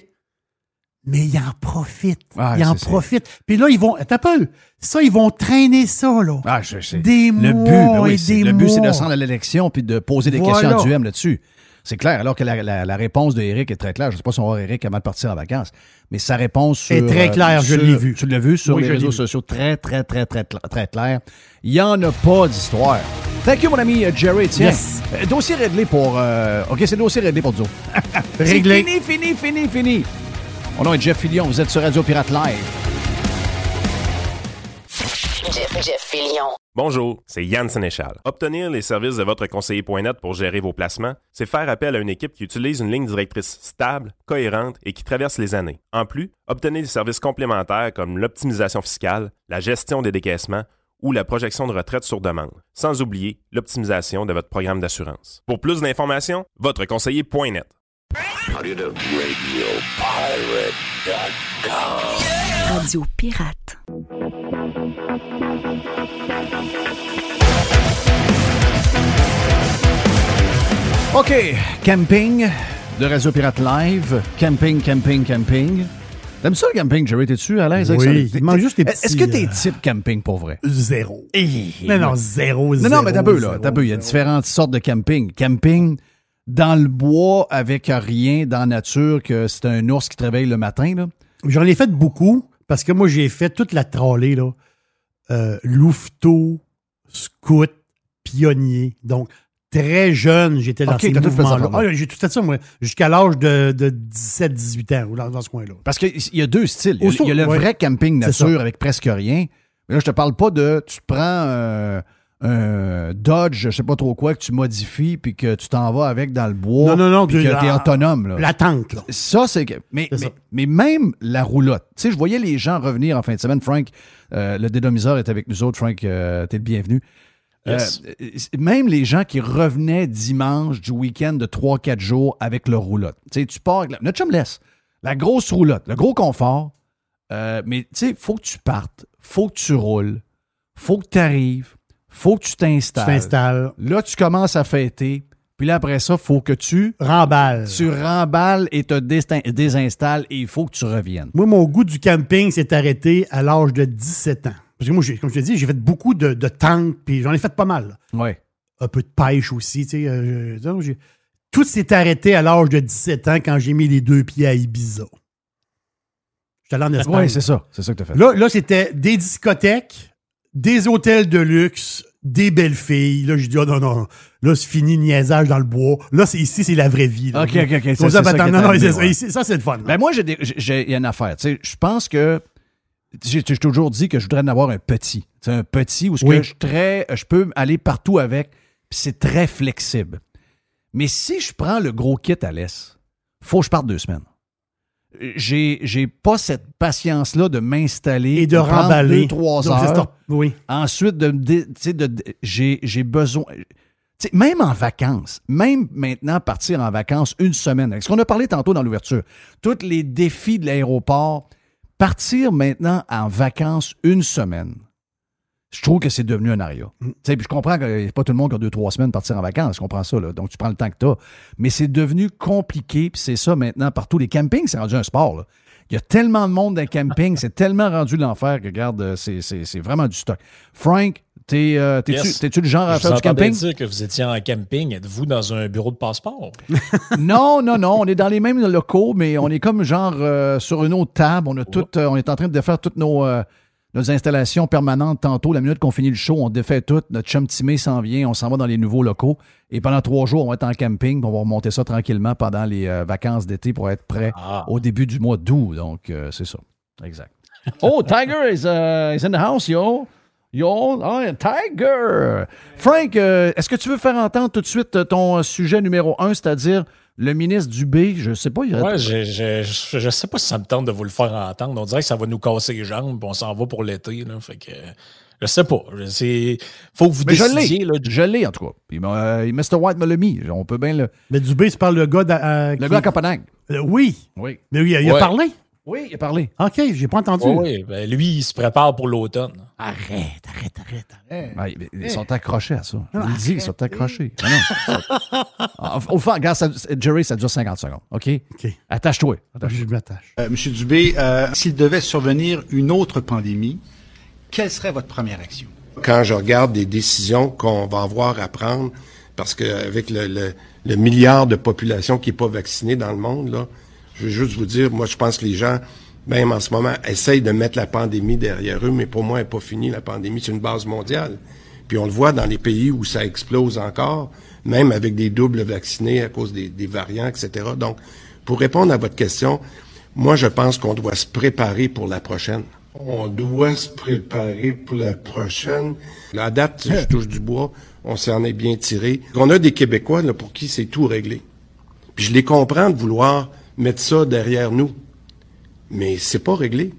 Speaker 4: Mais ils en profitent.
Speaker 1: Ah,
Speaker 4: ils en profitent. Puis là, ils vont. Un peu. Ça, ils vont traîner ça, là.
Speaker 1: Ah, je sais.
Speaker 4: Des
Speaker 1: le
Speaker 4: mois
Speaker 1: but, ben oui,
Speaker 4: et
Speaker 1: c'est-
Speaker 4: des
Speaker 1: le but, c'est de se rendre à l'élection puis de poser des
Speaker 4: Voilà.
Speaker 1: questions à Duhem là-dessus. C'est clair, alors que la, la- la réponse de Eric est très claire. Je ne sais pas si on va voir Eric avant de partir en vacances, mais sa réponse sur,
Speaker 4: Est très claire, je l'ai vu.
Speaker 1: Tu l'as vu sur
Speaker 4: Oui,
Speaker 1: les réseaux sociaux, très, très, très, très, très, clair. Il n'y en a pas d'histoire. Thank you, mon ami euh, Jerry. Tiens,
Speaker 4: Yes.
Speaker 1: Euh, dossier réglé pour... euh, OK, c'est dossier réglé pour Joe.
Speaker 4: Réglé.
Speaker 1: C'est fini, fini, fini, fini. Mon nom est Jeff Fillion. Vous êtes sur Radio Pirate Live.
Speaker 2: Jeff, Jeff Fillion.
Speaker 5: Bonjour, c'est Yann Sénéchal. Obtenir les services de votre conseiller.net pour gérer vos placements, c'est faire appel à une équipe qui utilise une ligne directrice stable, cohérente et qui traverse les années. En plus, obtenez des services complémentaires comme l'optimisation fiscale, la gestion des décaissements ou la projection de retraite sur demande, sans oublier l'optimisation de votre programme d'assurance. Pour plus d'informations, votre conseiller.net.
Speaker 2: Radio Pirate.
Speaker 1: OK, camping de Radio Pirate Live. Camping, camping, camping. T'aimes ça le camping, Jerry? T'es-tu à l'aise avec
Speaker 4: Oui,
Speaker 1: ça?
Speaker 4: il manque juste des
Speaker 1: Est-ce que t'es
Speaker 4: euh,
Speaker 1: type camping pour vrai?
Speaker 4: Zéro. Non, non, zéro,
Speaker 1: Non,
Speaker 4: zéro.
Speaker 1: non, mais t'as peu, là. T'as peu. Il y a différentes sortes de camping. Camping dans le bois avec rien dans la nature, que c'est un ours qui te réveille le matin, là?
Speaker 4: J'en ai fait beaucoup parce que moi, j'ai fait toute la trolley, là. Euh, louveteau, scout, pionnier. Donc, très jeune, j'étais dans
Speaker 1: Ok,
Speaker 4: ces mouvements-là. Ah, j'ai tout fait ça, moi, jusqu'à l'âge de, de 17-18 ans, dans, dans ce coin-là.
Speaker 1: Parce qu'il y a deux styles. Il y a,
Speaker 4: Au
Speaker 1: il y a le
Speaker 4: ouais.
Speaker 1: vrai camping nature avec presque rien. Mais là, je te parle pas de. Tu prends euh, un Dodge, je sais pas trop quoi, que tu modifies, puis que tu t'en vas avec dans le bois.
Speaker 4: Non, non, non,
Speaker 1: Puis que t'es autonome, là.
Speaker 4: La tente, là.
Speaker 1: Ça, c'est. Mais, mais,
Speaker 4: ça.
Speaker 1: mais même la roulotte. Tu sais, je voyais les gens revenir en fin de semaine. Frank, euh, le dédomiseur est avec nous autres. Frank, euh, t'es le bienvenu.
Speaker 5: Yes.
Speaker 1: Euh, même les gens qui revenaient dimanche du week-end de 3-4 jours avec leur roulotte. Tu sais, tu pars avec la, notre chum laisse. La grosse roulotte, le gros confort. Mais tu sais, faut que tu partes. Faut que tu roules. Faut que tu arrives. Faut que tu
Speaker 4: Tu
Speaker 1: t'installes.
Speaker 4: t'installes.
Speaker 1: Là, tu commences à fêter. Puis là, après ça, faut que tu
Speaker 4: Remballe.
Speaker 1: tu remballes et te désinstalles et il faut que tu reviennes.
Speaker 4: Moi, mon goût du camping s'est arrêté à l'âge de 17 ans. Parce que moi, comme je te dis, j'ai fait beaucoup de, de tentes, puis j'en ai fait pas mal.
Speaker 1: Ouais.
Speaker 4: un peu de pêche aussi. tu sais, euh, donc, tout s'est arrêté à l'âge de 17 ans quand j'ai mis les deux pieds à Ibiza. J'étais allé en Espagne.
Speaker 1: Oui, c'est ça. C'est ça que tu as fait.
Speaker 4: Là, là c'était des discothèques, des hôtels de luxe, des belles filles. Là, j'ai dit, oh non, non, là, c'est fini niaisage dans le bois. Là, c'est, ici, c'est la vraie vie. là.
Speaker 1: OK, OK, OK. C'est
Speaker 4: ça,
Speaker 1: ça est
Speaker 4: non, non, c'est ça,
Speaker 1: ouais.
Speaker 4: ça, c'est le fun.
Speaker 1: Ben moi, j'ai j'ai- une affaire. Tu sais, je pense que j'ai toujours dit que je voudrais en avoir un petit. Sais, un petit où ce
Speaker 4: Oui.
Speaker 1: que je, très, je peux aller partout avec, puis c'est très flexible. Mais si je prends le gros kit à l'Est, faut que je parte deux semaines. J'ai j'ai pas cette patience-là de m'installer
Speaker 4: et de remballer.
Speaker 1: deux, trois
Speaker 4: Donc,
Speaker 1: heures.
Speaker 4: Oui.
Speaker 1: Ensuite, de, de, de- j'ai, j'ai besoin. même en vacances, même maintenant, partir en vacances une semaine, avec ce qu'on a parlé tantôt dans l'ouverture, tous les défis de l'aéroport, partir maintenant en vacances une semaine, je trouve que c'est devenu un aria. Tu sais, puis je comprends qu'il n'y a pas tout le monde qui a deux, trois semaines partir en vacances, je comprends ça, là. donc tu prends le temps que tu as. Mais c'est devenu compliqué, puis c'est ça maintenant partout. Les campings, c'est rendu un sport. là. Il y a tellement de monde dans le camping, c'est tellement rendu l'enfer que, regarde, euh, c'est, c'est- c'est vraiment du stock. Frank, t'es, euh, t'es-tu,
Speaker 6: Yes.
Speaker 1: le genre à faire du camping?
Speaker 6: dire que vous étiez en camping. Êtes-vous dans un bureau de passeport?
Speaker 1: Non, non, non. On est dans les mêmes locaux, mais on est comme genre euh, sur une autre table. On, a tout, euh, on est en train de défaire toutes nos, euh, nos installations permanentes tantôt. La minute qu'on finit le show, on défait tout. Notre chum Timé s'en vient. On s'en va dans les nouveaux locaux. Et pendant trois jours, on va être en camping. On va remonter ça tranquillement pendant les euh, vacances d'été pour être prêt
Speaker 6: Ah.
Speaker 1: au début du mois d'août. Donc, euh, c'est ça. Exact. Oh, Tiger is, uh, is in the house, yo. Yo, oh, Tiger! Frank, euh, est-ce que tu veux faire entendre tout de suite ton sujet numéro un, c'est-à-dire le ministre Dubé? Je sais pas, il
Speaker 6: Ouais, je, je, je, je sais pas si ça me tente de vous le faire entendre. On dirait que ça va nous casser les jambes, puis on s'en va pour l'été. là. Fait que je sais pas. C'est faut que vous
Speaker 1: Mais je
Speaker 6: décidiez.
Speaker 1: l'ai.
Speaker 6: là,
Speaker 1: Je l'ai, en tout cas. Puis, euh, Mr. White me l'a mis. On peut bien le.
Speaker 4: Mais Dubé, c'est par le gars. euh,
Speaker 1: Le
Speaker 4: qui-
Speaker 1: gars à Copenhague.
Speaker 4: Euh, oui.
Speaker 1: Oui.
Speaker 4: Mais oui, il a, il a
Speaker 6: Ouais.
Speaker 4: parlé.
Speaker 1: Oui, il a parlé.
Speaker 4: OK, j'ai pas entendu.
Speaker 6: Ouais, ben, lui, il se prépare pour l'automne.
Speaker 4: Arrête, arrête, arrête, arrête.
Speaker 1: Ils, ils sont accrochés à ça. Je vous le dis, ils sont accrochés. Non. Au fond, regarde, ça- Jerry, ça dure 50 secondes. OK?
Speaker 4: OK.
Speaker 1: Attache-toi.
Speaker 4: Je m'attache.
Speaker 7: Euh, Monsieur Dubé, euh, s'il devait survenir une autre pandémie, quelle serait votre première action?
Speaker 8: quand je regarde des décisions qu'on va avoir à prendre, parce qu'avec le, le, le milliard de population qui n'est pas vaccinée dans le monde, là, je veux juste vous dire, moi, je pense que les gens, même en ce moment, essayent de mettre la pandémie derrière eux, mais pour moi, elle n'est pas finie, la pandémie. C'est une base mondiale. Puis on le voit dans les pays où ça explose encore, même avec des doubles vaccinés à cause des, des variants, etc. Donc, pour répondre à votre question, moi, je pense qu'on doit se préparer pour la prochaine. On doit se préparer pour la prochaine. La date, je touche du bois, on s'en est bien tiré. On a des Québécois là, pour qui c'est tout réglé. Puis je les comprends de vouloir mettre ça derrière nous. Mais c'est pas réglé.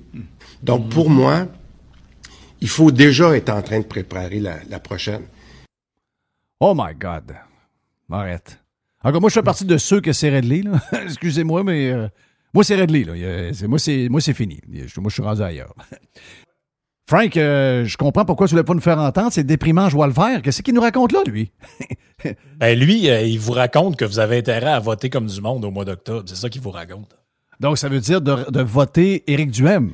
Speaker 8: Donc, pour moi, il faut déjà être en train de préparer la, la prochaine.
Speaker 1: Oh my God. Arrête. Encore, moi, je fais partie de ceux que c'est réglé. là. Excusez-moi, mais euh, moi, c'est réglé. Là. Moi, c'est, moi, c'est fini. Moi, je suis rendu ailleurs. Frank, euh, je comprends pourquoi tu ne voulais pas nous faire entendre. C'est déprimant, je vois le vert. Qu'est-ce qu'il nous raconte là, lui?
Speaker 6: Ben lui, euh, il vous raconte que vous avez intérêt à voter comme du monde au mois d'octobre. C'est ça qu'il vous raconte.
Speaker 1: Donc, ça veut dire de, de voter Éric Duhem.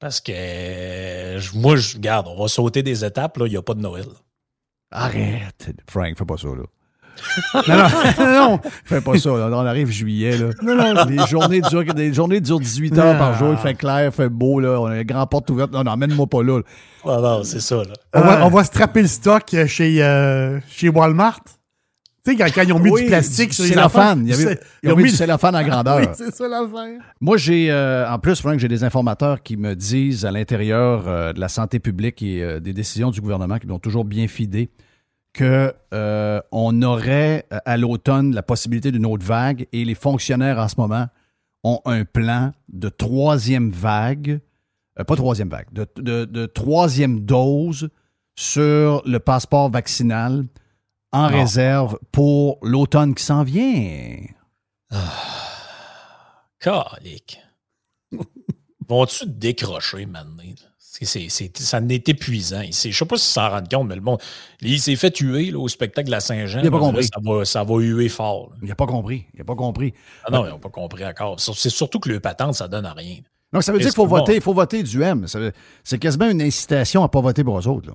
Speaker 6: Parce que euh, moi, je garde, on va sauter des étapes, là, il n'y a pas de Noël.
Speaker 1: Arrête. Frank, fais pas ça, là. Non, non, non, fais pas ça. Là. On arrive juillet. Là. Non, non, les journées durent, les journées durent 18 heures par jour. Il fait clair, il fait beau. Là. On a les grandes portes ouvertes. Non, non, emmène-moi pas là. là.
Speaker 6: Ah non, c'est ça. Là.
Speaker 4: On, va, on va strapper le stock euh, chez, euh, chez Walmart. Tu sais, quand, quand ils ont mis
Speaker 1: Oui,
Speaker 4: du plastique sur les
Speaker 1: cellophane. ils ont mis du cellophane à grandeur.
Speaker 4: Oui, c'est ça l'affaire.
Speaker 1: Moi, j'ai, euh, en plus, Frank, j'ai des informateurs qui me disent à l'intérieur euh, de la santé publique et euh, des décisions du gouvernement qui m'ont toujours bien fidé que euh, on aurait euh, à l'automne la possibilité d'une autre vague et les fonctionnaires en ce moment ont un plan de troisième vague, euh, pas troisième vague, de, de- de troisième dose sur le passeport vaccinal en réserve pour l'automne qui s'en vient.
Speaker 6: Calique. Vont-tu décrocher maintenant? C'est- ça en est épuisant. Je sais pas s'ils s'en rendent compte, mais le monde. Il s'est fait tuer là, au spectacle de la Saint-Jean.
Speaker 1: Il a pas
Speaker 6: Là,
Speaker 1: compris.
Speaker 6: Ça va, ça va huer fort. là.
Speaker 1: Il n'a pas compris. Il n'a pas compris.
Speaker 6: Ah non, ils n'ont pas compris encore. C'est surtout que le patente, ça donne à rien.
Speaker 1: Donc, ça veut dire qu'il faut voter, il faut voter du M. C'est quasiment une incitation à ne pas voter pour eux autres. là.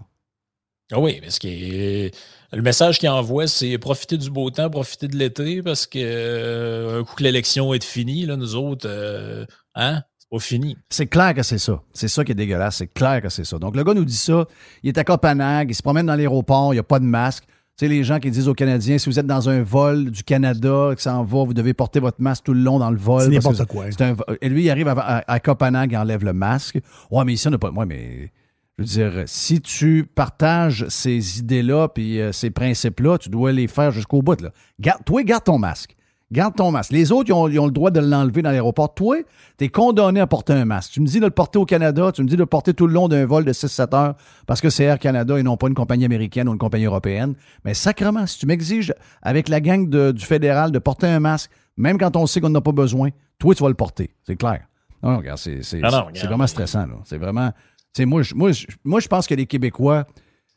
Speaker 6: Ah oui, parce que le message qu'il envoie, c'est profiter du beau temps, profiter de l'été, parce que euh, un coup que l'élection est finie, là, nous autres, euh, hein? C'est pas fini.
Speaker 1: C'est clair que c'est ça. C'est ça qui est dégueulasse. C'est clair que c'est ça. Donc, le gars nous dit ça. Il est à Copenhague, il se promène dans l'aéroport, il n'y a pas de masque. Tu sais, les gens qui disent aux Canadiens, si vous êtes dans un vol du Canada, que ça en va, vous devez porter votre masque tout le long dans le vol.
Speaker 4: C'est n'importe quoi.
Speaker 1: un et lui, il arrive à, à- à Copenhague, il enlève le masque. Ouais, mais ici, on n'a pas. Ouais, mais. Je veux dire, si tu partages ces idées-là puis euh, ces principes-là, tu dois les faire jusqu'au bout. Là. Garde, toi, garde ton masque. Garde ton masque. Les autres, ils ont, ils ont le droit de l'enlever dans l'aéroport. Toi, tu es condamné à porter un masque. Tu me dis de le porter au Canada, tu me dis de le porter tout le long d'un vol de 6-7 heures parce que c'est Air Canada et non pas une compagnie américaine ou une compagnie européenne. Mais sacrement, si tu m'exiges avec la gang de- du fédéral de porter un masque, même quand on sait qu'on n'a pas besoin, toi, tu vas le porter. C'est clair. Non, non, regarde, c'est
Speaker 6: Ah
Speaker 1: vraiment stressant. C'est vraiment. moi, je- moi, je- moi, je pense que les Québécois,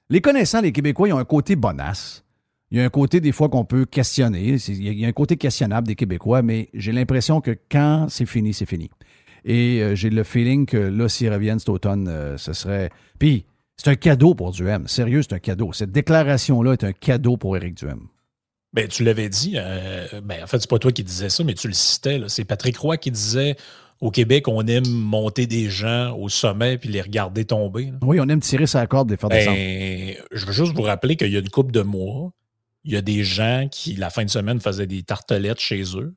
Speaker 1: les connaissants, les Québécois, ils ont un côté bonasse. Il y a un côté, des fois, qu'on peut questionner. Il y a- un côté questionnable des Québécois, mais j'ai l'impression que quand c'est fini, c'est fini. Et euh, j'ai le feeling que là, s'ils reviennent cet automne, euh, ce serait. Puis, c'est un cadeau pour Duhem. Sérieux, c'est un cadeau. Cette déclaration-là est un cadeau pour Éric Duhem.
Speaker 6: Ben, tu l'avais dit, euh, ben, en fait, c'est pas toi qui disais ça, mais tu le citais. C'est Patrick Roy qui disait au Québec, on aime monter des gens au sommet puis les regarder tomber. là.
Speaker 1: Oui, on aime tirer sa corde et les faire descendre.
Speaker 6: Ben, je veux juste vous rappeler qu'il y a une couple de mois, il y a des gens qui, la fin de semaine, faisaient des tartelettes chez eux,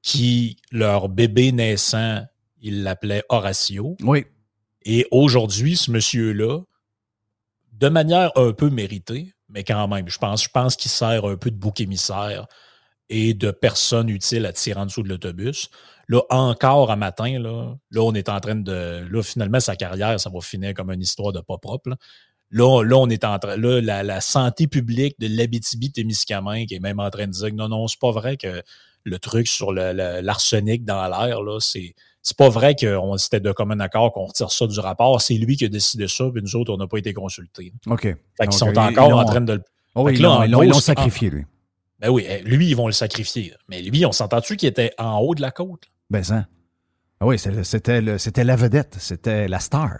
Speaker 6: qui, leur bébé naissant, ils l'appelaient Horatio.
Speaker 1: Oui.
Speaker 6: Et aujourd'hui, ce monsieur-là, de manière un peu méritée, mais quand même, je pense, je pense qu'il sert un peu de bouc émissaire et de personne utile à tirer en dessous de l'autobus. Là, encore à matin, là, là, on est en train de. Là, finalement, sa carrière, ça va finir comme une histoire de pas propre. Là, là, là, on est en train. Là, la, la santé publique de l'Abitibi-Témiscamingue est même en train de dire que non, non, c'est pas vrai que le truc sur l'arsenic dans l'air, là, c'est. C'est pas vrai qu'on c'était de commun accord qu'on retire ça du rapport. C'est lui qui a décidé ça, puis nous autres, on n'a pas été consultés.
Speaker 1: OK.
Speaker 6: Fait qu'ils sont encore en train de le.
Speaker 1: Oh oui,
Speaker 6: là,
Speaker 1: ils l'ont- sacrifié, lui.
Speaker 6: Ben oui, eh, lui, ils vont le sacrifier. Mais lui, on s'entend-tu qu'il était en haut de la côte? là?
Speaker 1: Ben ça. Ah oui, c'est le- c'était le- c'était la vedette, c'était la star.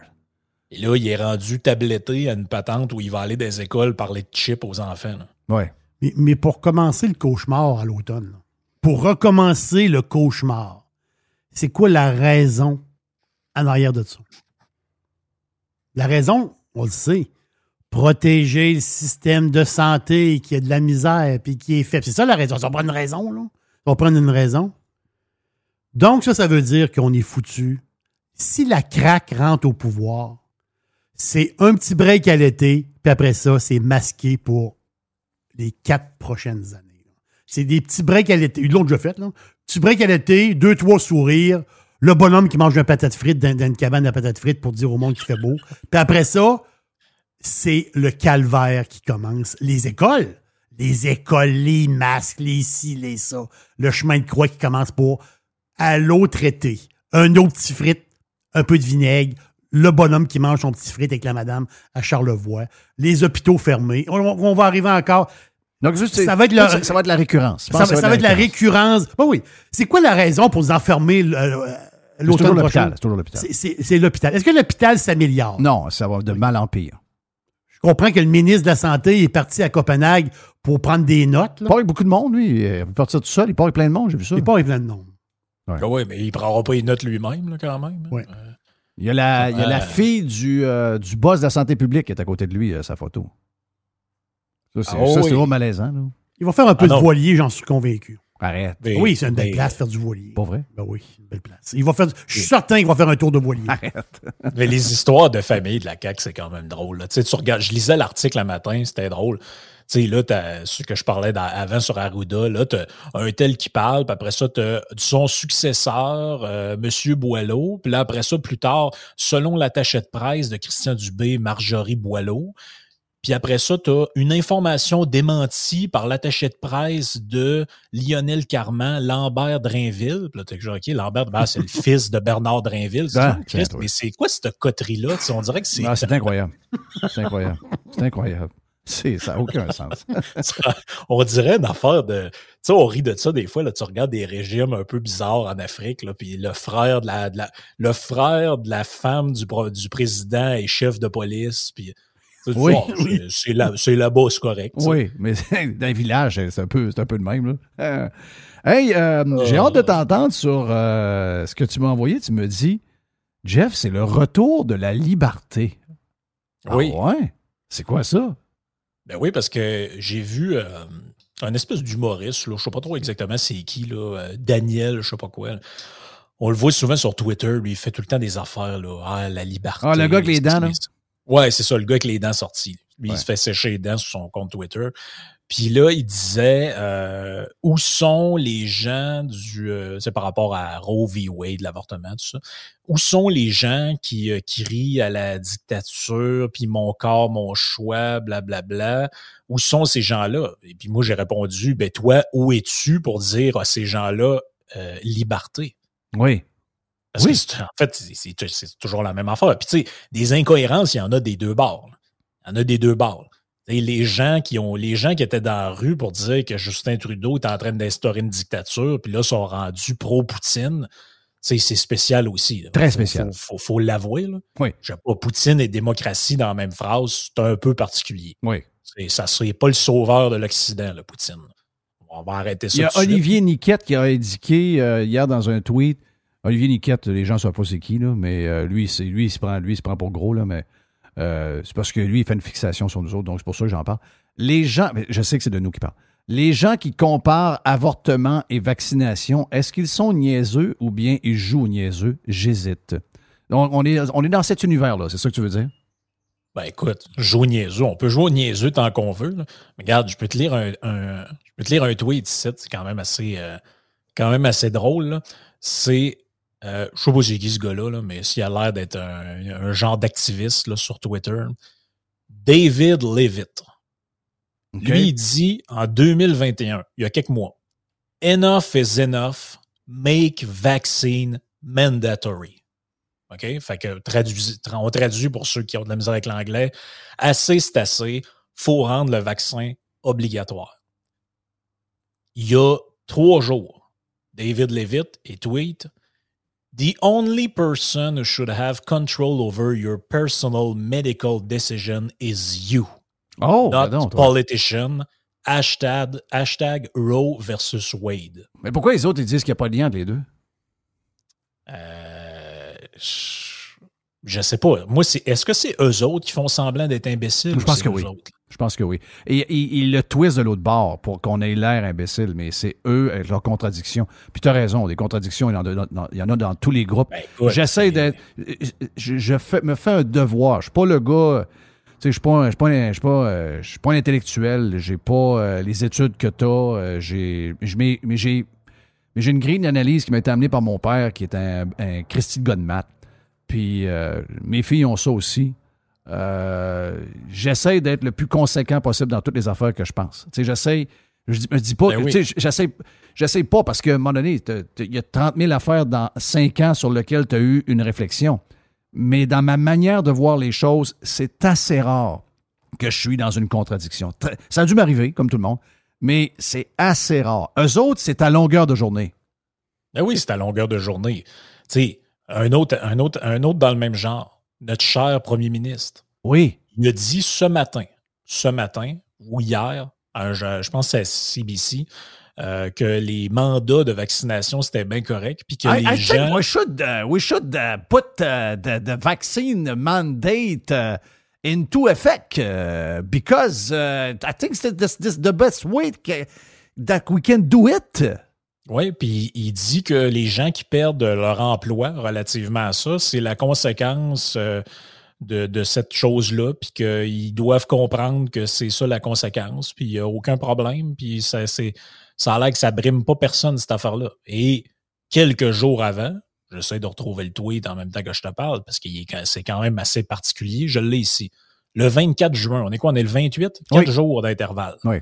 Speaker 6: Et là, il est rendu tabletté à une patente où il va aller des écoles parler de chips aux enfants. là.
Speaker 1: Ouais.
Speaker 4: Mais, mais pour commencer le cauchemar à l'automne, là, pour recommencer le cauchemar, c'est quoi la raison en arrière de ça? La raison, on le sait, protéger le système de santé qui a de la misère puis qui est faible. C'est ça la raison. Ça va prendre une raison, là. Ça va prendre une raison. Donc, ça, ça veut dire qu'on est foutu. Si la craque rentre au pouvoir, c'est un petit break à l'été, puis après ça, c'est masqué pour les quatre prochaines années. C'est des petits breaks à l'été. Ils l'ont déjà fait, là. Petit break à l'été, deux, trois sourires, le bonhomme qui mange un patate frite dans, une cabane de patates frites pour dire au monde qu'il fait beau. Puis après ça, c'est le calvaire qui commence. Les écoles, les écoles, les masques, les ci, les ça. Le chemin de croix qui commence pour à l'autre été. Un autre petit frite, un peu de vinaigre, le bonhomme qui mange son petit frite avec la madame à Charlevoix, les hôpitaux fermés. On, on va arriver encore.
Speaker 1: Donc, juste,
Speaker 4: ça va être le-
Speaker 1: ça, va être la récurrence.
Speaker 4: Ça, va- ça va être la récurrence. Oui, oui. C'est quoi la raison pour nous enfermer euh,
Speaker 1: C'est
Speaker 4: l'automne
Speaker 1: l'hôpital. C'est toujours l'hôpital.
Speaker 4: C'est- l'hôpital. Est-ce que l'hôpital s'améliore?
Speaker 1: Non, ça va de mal en pire.
Speaker 4: Je comprends que le ministre de la Santé est parti à Copenhague pour prendre des notes.
Speaker 1: Il part avec beaucoup de monde, lui. Il est parti tout seul. Il part avec plein de monde, j'ai vu ça.
Speaker 4: Il part avec plein de nom.
Speaker 1: Ouais.
Speaker 6: Ah ouais, mais il ne prendra pas les notes lui-même, quand même. hein?
Speaker 4: Ouais.
Speaker 1: Il y a la, il y a la
Speaker 6: Euh.
Speaker 1: fille du, euh, du boss de la santé publique qui est à côté de lui, euh, sa photo. Ça, c'est
Speaker 6: Ah
Speaker 1: ça, c'est
Speaker 6: oui.
Speaker 1: toujours malaisant. Là.
Speaker 4: Il va faire un peu
Speaker 6: Ah
Speaker 4: de
Speaker 6: non.
Speaker 4: voilier, j'en suis convaincu.
Speaker 1: Arrête.
Speaker 6: Mais-
Speaker 4: oui, c'est une belle
Speaker 6: mais-
Speaker 4: place faire du voilier.
Speaker 1: Pas vrai?
Speaker 4: Ben oui, une belle place. Il va faire, je suis certain qu'il va faire un tour de voilier.
Speaker 1: Arrête.
Speaker 6: Mais les histoires de famille de la CAQ, c'est quand même drôle. là. Tu sais, tu regardes, je lisais l'article un matin, c'était drôle. Tu sais, là, t'as ce que je parlais dans- avant sur Arruda, là, t'as un tel qui parle, puis après ça, t'as son successeur, euh, M. Boileau, puis là, après ça, plus tard, selon l'attaché de presse de Christian Dubé, Marjorie Boileau, puis après ça, tu as une information démentie par l'attaché de presse de Lionel Carman, Lambert Drainville. Puis là, t'es genre, OK, Lambert, ben, c'est le fils de Bernard Drainville. C'est
Speaker 1: Ah,
Speaker 6: Christ, mais c'est quoi cette coterie-là? Tu sais, On dirait que c'est.
Speaker 1: Non, c'est incroyable. C'est incroyable. C'est incroyable. C'est- Ça n'a aucun sens.
Speaker 6: Ça- on dirait une affaire de. Tu sais, on rit de ça des fois. Là, tu regardes des régimes un peu bizarres en Afrique, là, puis le frère de la, de la- le frère de la femme du, du président est chef de police. Puis,
Speaker 1: Oui,
Speaker 6: c'est-
Speaker 1: oui.
Speaker 6: C'est là- c'est là-bas, correct.
Speaker 1: Oui, mais dans les villages, c'est un peu, un peu de même. Là. Euh, hey, euh, j'ai hâte de t'entendre sur euh, ce que tu m'as envoyé. Tu me dis, Jeff, c'est le retour de la liberté.
Speaker 6: Oui.
Speaker 1: Ah ouais? C'est quoi ça?
Speaker 6: Ben oui, parce que j'ai vu euh, un espèce d'humoriste, je sais pas trop exactement c'est qui, là, euh, Daniel, je sais pas quoi. là. On le voit souvent sur Twitter, lui, il fait tout le temps des affaires, là. Ah, la liberté.
Speaker 1: Ah, le gars avec les dents, là?
Speaker 6: Ouais, c'est ça, le gars avec les dents sorties. Lui,
Speaker 1: Ouais.
Speaker 6: il se fait sécher les dents sur son compte Twitter. Puis là, il disait euh, où sont les gens du. euh, c'est par rapport à Roe v. Wade, l'avortement, tout ça. Où sont les gens qui, euh, qui rient à la dictature, puis mon corps, mon choix, blablabla? Où sont ces gens-là? Et puis moi, j'ai répondu, ben toi, où es-tu pour dire à ces gens-là euh, liberté?
Speaker 1: Oui.
Speaker 6: Parce
Speaker 1: Oui.
Speaker 6: que en fait, c'est- toujours la même affaire. Puis tu sais, des incohérences, il y en a des deux bords. Il y en a des deux bords. Sais, les gens qui ont les gens qui étaient dans la rue pour dire que Justin Trudeau est en train d'instaurer une dictature, puis là sont rendus pro-Poutine. C'est spécial aussi. là.
Speaker 1: Très spécial.
Speaker 6: Faut, faut- faut l'avouer.
Speaker 1: Oui.
Speaker 6: Je sais pas, Poutine et démocratie dans la même phrase, c'est un peu particulier.
Speaker 1: Oui.
Speaker 6: Ça serait pas le sauveur de l'Occident, le Poutine. On va arrêter ça.
Speaker 1: Il y a
Speaker 6: suite.
Speaker 1: Olivier Niquette qui a indiqué euh, hier dans un tweet. Olivier Niquette, les gens ne savent pas c'est qui, là, mais euh, lui, lui, il se prend, lui, il se prend pour gros, là, mais euh, c'est parce que lui, il fait une fixation sur nous autres, donc c'est pour ça que j'en parle. Les gens, je sais que c'est de nous qui parle. Les gens qui comparent avortement et vaccination, est-ce qu'ils sont niaiseux ou bien ils jouent niaiseux? J'hésite. Donc, on est, on est dans cet univers-là, c'est ça que tu veux dire?
Speaker 6: Ben écoute, joue niaiseux. On peut jouer au niaiseux tant qu'on veut. Mais regarde, je peux te lire un, je peux te lire un tweet ici. C'est quand même assez, euh, quand même assez drôle. C'est, euh, je sais pas c'est qui ce gars-là, là, mais s'il a l'air d'être un, un genre d'activiste sur Twitter. David Levitt. Lui, il dit en 2021, il y a quelques mois, Enough is enough. Make vaccine mandatory. OK? Fait que traduis- on traduit pour ceux qui ont de la misère avec l'anglais. Assez, c'est assez. faut rendre le vaccin obligatoire. Il y a trois jours, David Levitt et tweet The only person who should have control over your personal medical decision is you
Speaker 1: Oh,
Speaker 6: not
Speaker 1: pardon, toi.
Speaker 6: politician. Hashtag, hashtag Roe versus Wade.
Speaker 1: Mais pourquoi les autres, ils disent qu'il n'y a pas de lien entre les deux?
Speaker 6: Euh, je- je sais pas. Moi, c'est, est-ce que c'est eux autres qui font semblant d'être imbéciles?
Speaker 1: Je pense que oui.
Speaker 6: autres?
Speaker 1: Je pense que oui. Et ils il le twist de l'autre bord pour qu'on ait l'air imbécile, mais c'est eux avec leurs contradictions. Puis tu as raison, des contradictions, il y en a dans, dans- il y en a dans tous les groupes.
Speaker 6: Ben, écoute,
Speaker 1: J'essaie d'être. Je, je fais, me fais un devoir. Je suis pas le gars. Tu sais, je suis pas, je suis pas, je suis pas, euh, je suis pas un intellectuel. J'ai pas euh, les études que tu as. j'ai, je mets- mais j'ai, mais j'ai une grille d'analyse qui m'a été amenée par mon père, qui est un, un Christy de maths. Puis euh, mes filles ont ça aussi. Euh, j'essaie d'être le plus conséquent possible dans toutes les affaires que je pense. Tu sais, j'essaie. Je dis- me dis pas.
Speaker 6: Ben oui.
Speaker 1: j'essaie. J'essaie pas parce qu'à un moment donné, il y a 30 000 affaires dans 5 ans sur lesquelles tu as eu une réflexion. Mais dans ma manière de voir les choses, c'est assez rare que je suis dans une contradiction. Ça a dû m'arriver, comme tout le monde, mais c'est assez rare. Eux autres, c'est à longueur de journée.
Speaker 6: Ben oui, c'est à longueur de journée. Tu sais, un autre, un, autre, un autre dans le même genre, notre cher premier ministre,
Speaker 1: Oui.
Speaker 6: il a dit ce matin, ce matin ou hier, je, je pense que c'est à CBC, euh, que les mandats de vaccination, c'était bien correct, puis que
Speaker 1: I,
Speaker 6: les
Speaker 1: I
Speaker 6: gens...
Speaker 1: think we should, uh, we should uh, put uh, the, the vaccine mandate uh, into effect uh, because uh, I think this, this the best way that we can do it.
Speaker 6: Oui, puis il dit que les gens qui perdent leur emploi relativement à ça, c'est la conséquence euh, de, de cette chose-là, puis qu'ils doivent comprendre que c'est ça la conséquence, puis il n'y a aucun problème, puis ça, c'est, ça a l'air que ça brime pas personne, cette affaire-là. Et quelques jours avant, j'essaie de retrouver le tweet en même temps que je te parle, parce que c'est quand même assez particulier, je l'ai ici. Le 24 juin, on est quoi? On est le 28? Quatre
Speaker 1: Oui.
Speaker 6: jours d'intervalle.
Speaker 1: Oui.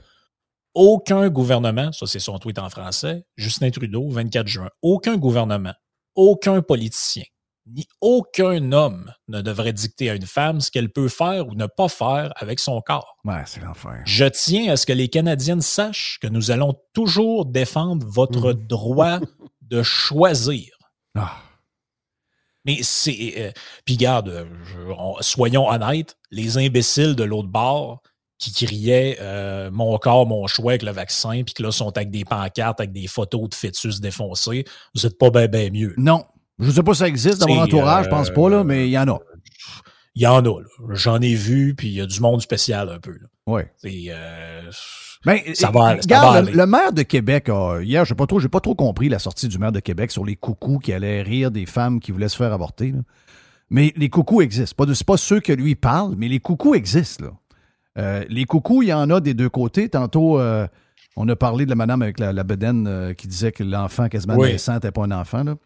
Speaker 6: Aucun gouvernement, ça c'est son tweet en français, Justin Trudeau, 24 juin, aucun gouvernement, aucun politicien, ni aucun homme ne devrait dicter à une femme ce qu'elle peut faire ou ne pas faire avec son corps.
Speaker 1: Ouais, c'est l'enfer.
Speaker 6: Je tiens à ce que les Canadiennes sachent que nous allons toujours défendre votre droit de choisir.
Speaker 1: Ah.
Speaker 6: Mais c'est. euh, puis garde, euh, je- on- soyons honnêtes, les imbéciles de l'autre bord qui criaient euh, mon corps, mon choix avec le vaccin, puis que là sont avec des pancartes, avec des photos de fœtus défoncés, vous êtes pas bien ben mieux.
Speaker 1: Non. Je ne sais pas si ça existe dans mon entourage, je pense pas, là,
Speaker 6: euh,
Speaker 1: mais il y en a.
Speaker 6: Il y en a. J'en ai vu, puis il y a du monde spécial un peu. Là.
Speaker 1: Oui.
Speaker 6: Euh,
Speaker 1: Ben,
Speaker 6: ça
Speaker 1: euh,
Speaker 6: va, ça va
Speaker 1: regarde, le,
Speaker 6: aller.
Speaker 1: le maire de Québec, a- hier, je n'ai pas, trop- j'ai pas trop compris la sortie du maire de Québec sur les coucous qui allaient rire des femmes qui voulaient se faire avorter. là. Mais les coucous existent. De- C'est pas ceux que lui parle, mais les coucous existent. Là. Euh, les coucous, il y en a des deux côtés. Tantôt, euh, on a parlé de la madame avec la, la bedaine euh, qui disait que l'enfant quasiment
Speaker 6: Oui.
Speaker 1: naissant n'était pas un enfant, là.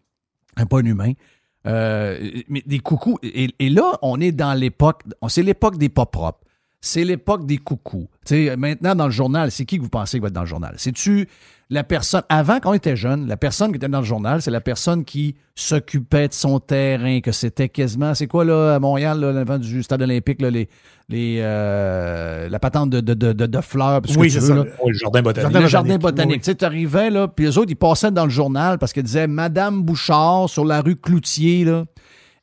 Speaker 1: Pas un humain. Euh, mais des coucous. Et, et là, on est dans l'époque. C'est l'époque des pas propres. C'est l'époque des coucous. Maintenant, dans le journal, c'est qui que vous pensez qui va être dans le journal? C'est-tu la personne. Avant, quand on était jeune, la personne qui était dans le journal, c'est la personne qui s'occupait de son terrain, que c'était quasiment. C'est quoi, là, à Montréal, là, l'avant du stade olympique, là, les, les, euh, la patente de, de, de, fleurs, puis ce
Speaker 4: Oui,
Speaker 1: que tu
Speaker 4: c'est
Speaker 1: veux,
Speaker 4: ça.
Speaker 1: là?
Speaker 6: oui, le jardin botanique.
Speaker 1: Le jardin
Speaker 4: botanique, oui.
Speaker 1: Tu arrivais, là, puis les autres, ils passaient dans le journal parce qu'ils disaient Madame Bouchard sur la rue Cloutier, là.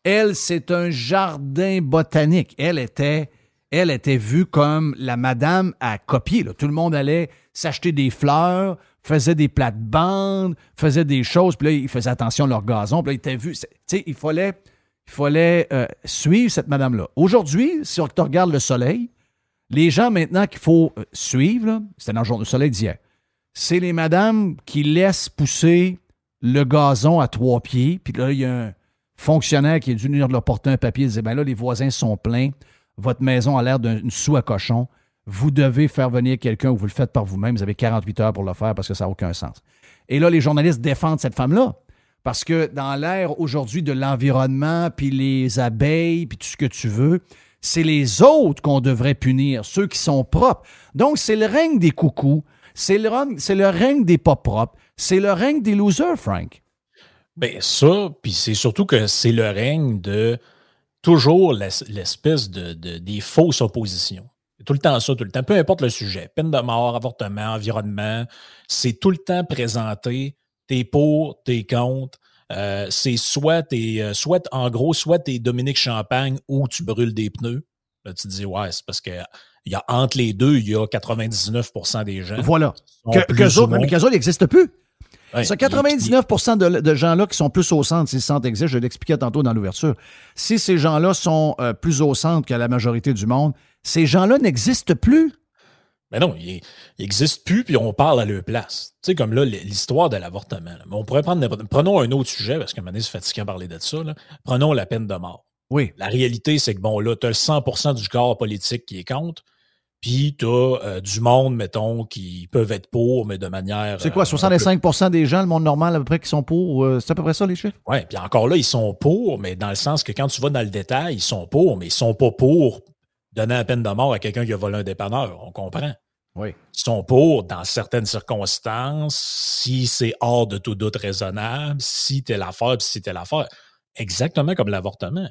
Speaker 1: Elle, c'est un jardin botanique. Elle était, elle était vue comme la madame à copier. Tout le monde allait s'acheter des fleurs, faisait des plates-bandes, faisait des choses, puis là, ils faisaient attention à leur gazon, puis là, ils étaient vus. Il fallait, il fallait euh, suivre cette madame-là. Aujourd'hui, si on regarde le soleil, les gens maintenant qu'il faut euh, suivre, c'était dans le jour- le soleil d'hier, c'est les madames qui laissent pousser le gazon à trois pieds, puis là, il y a un fonctionnaire qui est dû venir leur porter un papier, il disait, ben là, les voisins sont pleins, votre maison a l'air d'une sou à cochon, vous devez faire venir quelqu'un ou vous le faites par vous-même, vous avez 48 heures pour le faire parce que ça n'a aucun sens. Et là, les journalistes défendent cette femme-là. Parce que dans l'ère aujourd'hui de l'environnement, puis les abeilles, puis tout ce que tu veux, c'est les autres qu'on devrait punir, ceux qui sont propres. Donc, c'est le règne des coucous, c'est le, le règne des pas propres, c'est le règne des losers, Frank.
Speaker 6: Ben ça, puis c'est surtout que c'est le règne de toujours l'es- l'espèce de, de- des fausses oppositions. Tout le temps ça, tout le temps. Peu importe le sujet, peine de mort, avortement, environnement, c'est tout le temps présenté. T'es pour, t'es contre. Euh, c'est soit t'es, euh, soit en gros, soit t'es Dominique Champagne ou tu brûles des pneus. Là, tu te dis ouais, c'est parce que il y a entre les deux, il y a 99% des gens.
Speaker 1: Voilà. Que,
Speaker 6: ou
Speaker 1: autres, mais autres n'existent plus.
Speaker 6: Ouais,
Speaker 1: Ce
Speaker 6: puis-
Speaker 1: 99 de, de gens-là qui sont plus au centre, si le centre existe, je l'expliquais tantôt dans l'ouverture, si ces gens-là sont euh, plus au centre que la majorité du monde, ces gens-là n'existent plus.
Speaker 6: Mais non, il n'existe plus, puis on parle à leur place. Tu sais, comme là, l'histoire de l'avortement. on pourrait prendre. Prenons un autre sujet, parce que maintenant, c'est fatigant de parler de ça. là. Prenons la peine de mort.
Speaker 1: Oui.
Speaker 6: La réalité, c'est que, bon, là, tu as le 100% du corps politique qui est contre, puis tu as du monde, mettons, qui peuvent être pour, mais de manière.
Speaker 1: C'est quoi,
Speaker 6: euh,
Speaker 1: 65% des gens, le monde normal, à peu près, qui sont pour? euh, c'est à peu près ça, les chiffres?
Speaker 6: Oui, puis encore là, ils sont pour, mais dans le sens que quand tu vas dans le détail, ils sont pour, mais ils sont pas pour donner la peine de mort à quelqu'un qui a volé un dépanneur. On comprend.
Speaker 1: Oui.
Speaker 6: Ils sont pour, dans certaines circonstances, si c'est hors de tout doute raisonnable, si telle affaire, puis si telle affaire. Exactement comme l'avortement.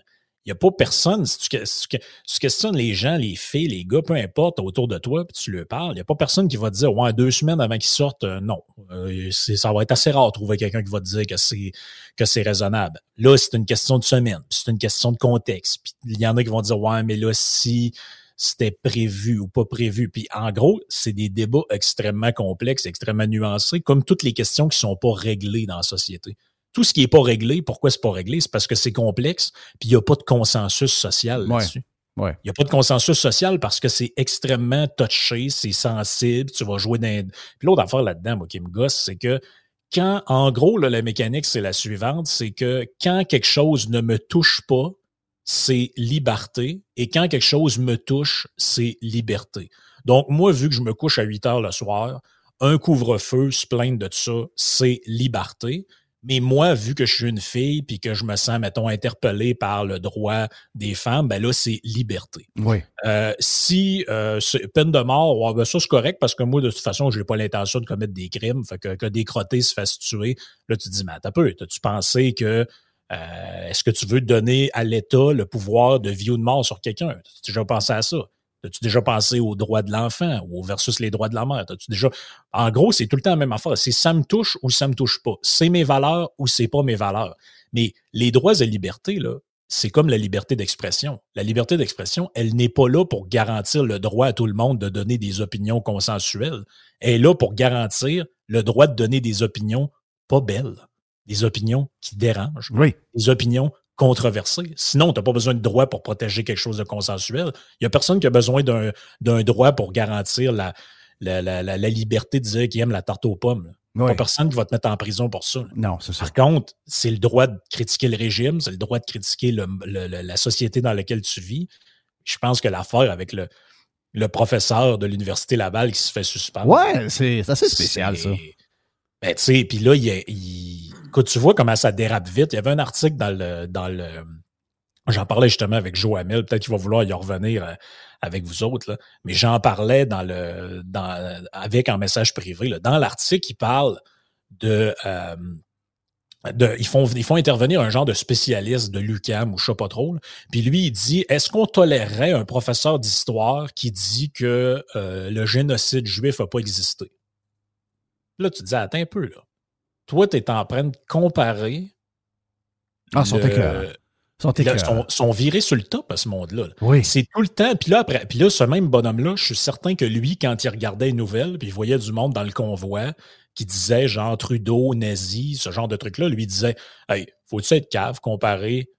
Speaker 6: N'y a pas personne, si tu, questionnes les gens, les filles, les gars, peu importe, autour de toi, puis tu leur parles, il n'y a pas personne qui va dire, ouais, deux semaines avant qu'ils sortent, euh, non. Euh, ça va être assez rare de trouver quelqu'un qui va te dire que c'est que c'est raisonnable. Là, c'est une question de semaine, c'est une question de contexte. Puis il y en a qui vont dire, ouais, mais là, si c'était prévu ou pas prévu. Puis en gros, c'est des débats extrêmement complexes, extrêmement nuancés, comme toutes les questions qui sont pas réglées dans la société. Tout ce qui est pas réglé, pourquoi c'est pas réglé? C'est parce que c'est complexe, puis il n'y a pas de consensus social là-dessus.
Speaker 1: Ouais.
Speaker 6: Il n'y a pas de consensus social parce que c'est extrêmement touché, c'est sensible, tu vas jouer dans... Puis l'autre affaire là-dedans, moi, qui me gosse, c'est que quand, en gros, là, la mécanique, c'est la suivante, c'est que quand quelque chose ne me touche pas, c'est liberté, et quand quelque chose me touche, c'est liberté. Donc, moi, vu que je me couche à 8 heures le soir, un couvre-feu, se plaindre de ça, c'est liberté. Mais moi, vu que je suis une fille puis que je me sens, mettons, interpellé par le droit des femmes, ben là, c'est liberté.
Speaker 1: Oui.
Speaker 6: Euh, si euh, peine de mort, ben ça c'est correct parce que moi, de toute façon, j'ai pas l'intention de commettre des crimes. Fait que, que des crottés se fassent tuer. Là, tu te dis, mais un peu, as-tu pensé que euh, est-ce que tu veux donner à l'État le pouvoir de vie ou de mort sur quelqu'un? As-tu déjà pensé à ça? As-tu déjà pensé aux droits de l'enfant ou versus les droits de la mère? As-tu déjà. En gros, c'est tout le temps la même affaire. C'est ça me touche ou ça me touche pas. C'est mes valeurs ou c'est pas mes valeurs. Mais les droits et libertés, là, c'est comme la liberté d'expression. La liberté d'expression, elle n'est pas là pour garantir le droit à tout le monde de donner des opinions consensuelles. Elle est là pour garantir le droit de donner des opinions pas belles, des opinions qui dérangent,
Speaker 1: Oui.
Speaker 6: des opinions controversées. Sinon, tu n'as pas besoin de droit pour protéger quelque chose de consensuel. Il n'y a personne qui a besoin d'un droit pour garantir la, la, la, la- la liberté de dire qu'il aime la tarte aux pommes. là.
Speaker 1: Oui.
Speaker 6: Pas personne qui va te mettre en prison pour ça. là.
Speaker 1: Non, c'est ça.
Speaker 6: Par contre, c'est le droit de critiquer le régime, c'est le droit de critiquer le- le- le- la société dans laquelle tu vis. Je pense que l'affaire avec le, le professeur de l'Université Laval qui se fait suspendre.
Speaker 1: Ouais, c'est assez spécial, ça.
Speaker 6: Ben, tu sais, puis là, il, a- il- écoute, tu vois comment ça dérape vite. Il y avait un article dans le. Dans le J'en parlais justement avec Joe. Peut-être qu'il va vouloir y revenir euh, avec vous autres. là. Mais j'en parlais dans le, dans, avec un message privé. là. Dans l'article, il parle de, euh, de- ils, font, ils font intervenir un genre de spécialiste de l'UCAM ou je sais pas trop. Puis lui, il dit est-ce qu'on tolérerait un professeur d'histoire qui dit que euh, le génocide juif n'a pas existé? Là, tu te dis attends un peu. là. Toi, tu es en train de comparer.
Speaker 1: Ah, sont
Speaker 6: le-
Speaker 1: sont
Speaker 6: Là,
Speaker 1: écœurants.
Speaker 6: sont, sont virés sur le top à ce monde-là. là.
Speaker 1: Oui.
Speaker 6: C'est tout le temps. Puis là, après, puis là, ce même bonhomme-là, je suis certain que lui, quand il regardait les nouvelles, puis il voyait du monde dans le convoi qui disait genre Trudeau, nazi, ce genre de truc-là, lui disait Hey, faut-tu être cave, comparer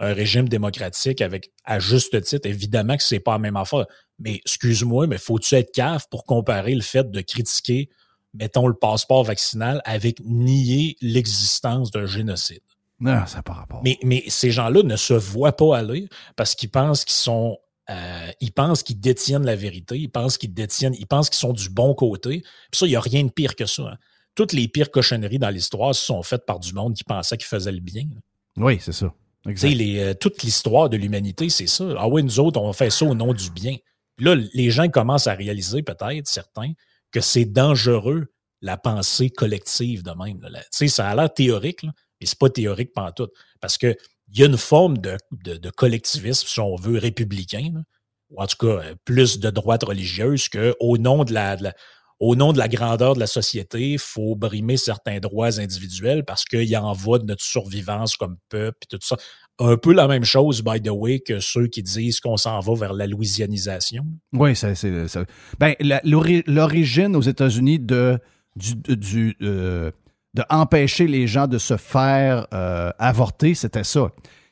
Speaker 6: un régime démocratique avec, à juste titre, évidemment que c'est pas la même affaire. Mais excuse-moi, mais faut-tu être cave pour comparer le fait de critiquer, mettons, le passeport vaccinal avec nier l'existence d'un génocide?
Speaker 1: Non, ça pas rapport.
Speaker 6: Mais, mais ces gens-là ne se voient pas aller parce qu'ils pensent qu'ils sont. euh, ils pensent qu'ils détiennent la vérité, ils pensent qu'ils détiennent, ils pensent qu'ils sont du bon côté. Puis ça, il n'y a rien de pire que ça. hein. Toutes les pires cochonneries dans l'histoire se sont faites par du monde qui pensait qu'ils faisaient le bien.
Speaker 1: Oui, c'est ça.
Speaker 6: Les, euh, toute l'histoire de l'humanité, c'est ça. Ah oui, nous autres, on fait ça au nom du bien. Puis là, les gens commencent à réaliser, peut-être, certains, que c'est dangereux, la pensée collective de même. là. Ça a l'air théorique, là, mais c'est pas théorique pantoute. Parce que il y a une forme de, de- collectivisme, si on veut, républicain, ou en tout cas, euh, plus de droite religieuse qu'au nom de la, de la- au nom de la grandeur de la société, il faut brimer certains droits individuels parce qu'il y en va de notre survivance comme peuple et tout ça. Un peu la même chose, by the way, que ceux qui disent qu'on s'en va vers la louisianisation.
Speaker 1: Oui, c'est. ça- Ben, l'origine aux États-Unis de, euh, de empêcher les gens de se faire euh, avorter, c'était ça.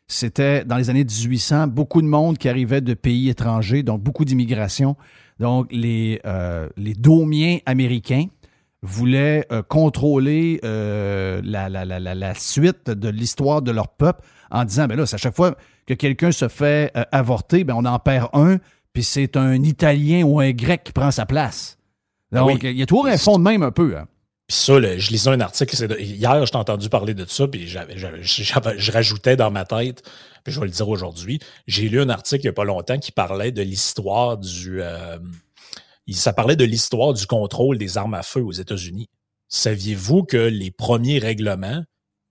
Speaker 1: C'était dans les années 1800, beaucoup de monde qui arrivait de pays étrangers, donc beaucoup d'immigration. Donc, les, euh, les domiens américains voulaient contrôler la- la- la- la suite de l'histoire de leur peuple en disant, ben là, c'est à chaque fois que quelqu'un se fait euh, avorter, ben on en perd un, puis c'est un Italien ou un Grec qui prend sa place. Donc,
Speaker 6: Oui.
Speaker 1: il y a toujours un fond de même un peu. hein.
Speaker 6: Puis ça, là, je lisais un article, de- hier, je t'ai entendu parler de ça, puis je rajoutais dans ma tête, puis je vais le dire aujourd'hui, j'ai lu un article il n'y a pas longtemps qui parlait de l'histoire du... euh, ça parlait de l'histoire du contrôle des armes à feu aux États-Unis. Saviez-vous que les premiers règlements,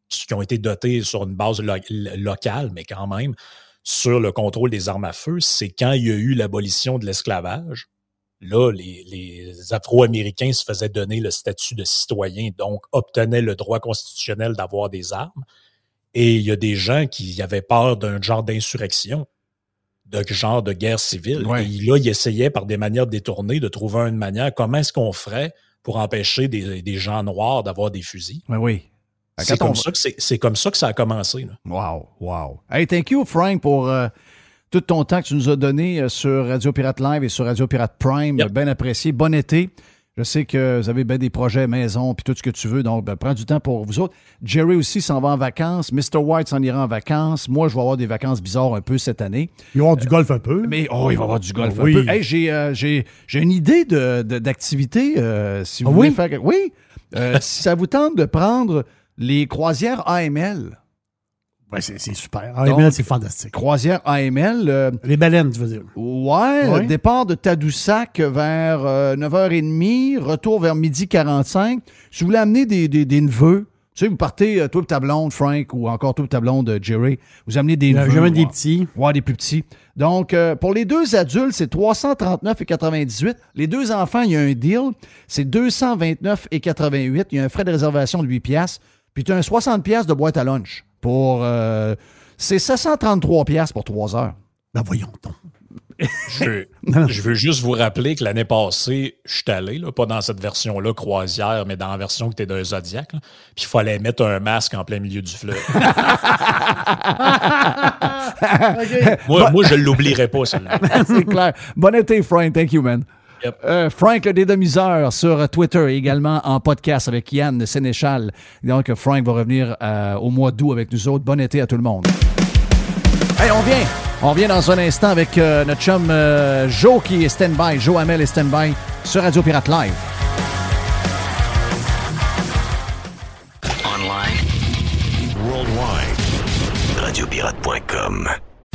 Speaker 6: qui ont été dotés sur une base lo- locale, mais quand même, sur le contrôle des armes à feu, c'est quand il y a eu l'abolition de l'esclavage. Là, les, les Afro-Américains se faisaient donner le statut de citoyen, donc obtenaient le droit constitutionnel d'avoir des armes. Et il y a des gens qui avaient peur d'un genre d'insurrection, de genre de guerre civile.
Speaker 1: Ouais.
Speaker 6: Et là, ils essayaient par des manières détournées de trouver une manière, comment est-ce qu'on ferait pour empêcher des, des gens noirs d'avoir des fusils?
Speaker 1: Ben oui.
Speaker 6: C'est comme,
Speaker 1: va-
Speaker 6: ça que c'est- c'est comme ça que ça a commencé. là.
Speaker 1: Wow, wow. Hey, thank you, Frank, pour euh, tout ton temps que tu nous as donné euh, sur Radio Pirate Live et sur Radio Pirate Prime.
Speaker 6: Yep.
Speaker 1: Bien apprécié. Bon été. Je sais que vous avez bien des projets maison puis tout ce que tu veux, donc ben, prends du temps pour vous autres. Jerry aussi s'en va en vacances. Mr. White s'en ira en vacances. Moi, je vais avoir des vacances bizarres un peu cette année.
Speaker 4: Il va y avoir du golf un peu.
Speaker 1: Mais oh, il va y avoir du golf
Speaker 4: Oui.
Speaker 1: un peu. Hey, j'ai, euh, j'ai, j'ai une idée de, de- d'activité. euh, si vous
Speaker 4: Ah
Speaker 1: voulez
Speaker 4: oui?
Speaker 1: faire. Oui. Euh, si ça vous tente de prendre les croisières AML.
Speaker 4: Ouais, c'est c'est super.
Speaker 1: Donc-
Speaker 4: AML, c'est fantastique.
Speaker 1: Croisières AML. euh,
Speaker 4: Les baleines, tu veux dire.
Speaker 1: Ouais, le départ de Tadoussac vers euh, 9h30, retour vers midi 45. Si vous voulez amener des, des- des neveux, tu sais, vous partez, euh, toi et ta blonde, Frank, ou encore toi et ta blonde, euh, Jerry, vous amenez des neveux.
Speaker 4: J'amène des
Speaker 1: ouais.
Speaker 4: petits.
Speaker 1: Ouais, des plus petits. Donc, euh, pour les deux adultes, c'est 339,98. Les deux enfants, il y a un deal, c'est 229,88. Il y a un frais de réservation de 8 piastres. Puis tu as un 60 piastres de boîte à lunch. pour. euh, c'est 733 pièces pour 3 heures.
Speaker 4: Ben voyons donc.
Speaker 6: Je, je veux juste vous rappeler que l'année passée, je suis allé, là, pas dans cette version-là, croisière, mais dans la version que tu es d'un Zodiac. Puis il fallait mettre un masque en plein milieu du fleuve. moi, moi, je ne l'oublierai pas, celle-là.
Speaker 1: c'est clair. Bon été, Frank. Thank you, man.
Speaker 6: Yep.
Speaker 1: Euh, Frank le dédomiseur sur Twitter et également en podcast avec Yann Sénéchal. Donc, Frank va revenir euh, au mois d'août avec nous autres. Bon été à tout le monde. Hey, on vient. On vient dans un instant avec euh, notre chum euh, Joe qui est stand-by. Joe Hamel est stand-by sur Radio Pirate Live.
Speaker 3: Online. Worldwide. Radiopirate.com.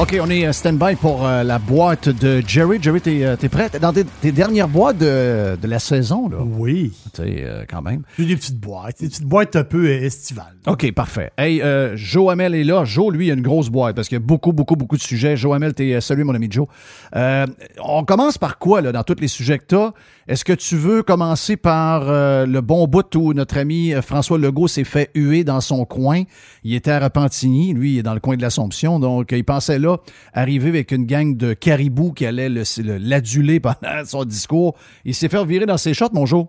Speaker 1: OK, on est euh, stand-by pour euh, la boîte de Jerry. Jerry, t'es euh, t'es prêt? T'es dans tes, tes dernières boîtes de, de la saison, là.
Speaker 4: Oui.
Speaker 1: Tu sais, euh, quand même.
Speaker 4: J'ai des petites boîtes. Des petites boîtes un peu estivales.
Speaker 1: OK, parfait. Hey, euh, Joe Hamel est là. Joe, lui, a une grosse boîte parce qu'il y a beaucoup, beaucoup, beaucoup de sujets. Joe Hamel, t'es salut, mon ami Joe. Euh, on commence par quoi, là, dans tous les sujets que t'as? Est-ce que tu veux commencer par le bon bout où notre ami François Legault s'est fait huer dans son coin? Il était à Repentigny, lui, il est dans le coin de l'Assomption, donc il pensait là arriver avec une gang de caribous qui allait le- le- l'aduler pendant son discours. Il s'est fait virer dans ses shots, mon Joe.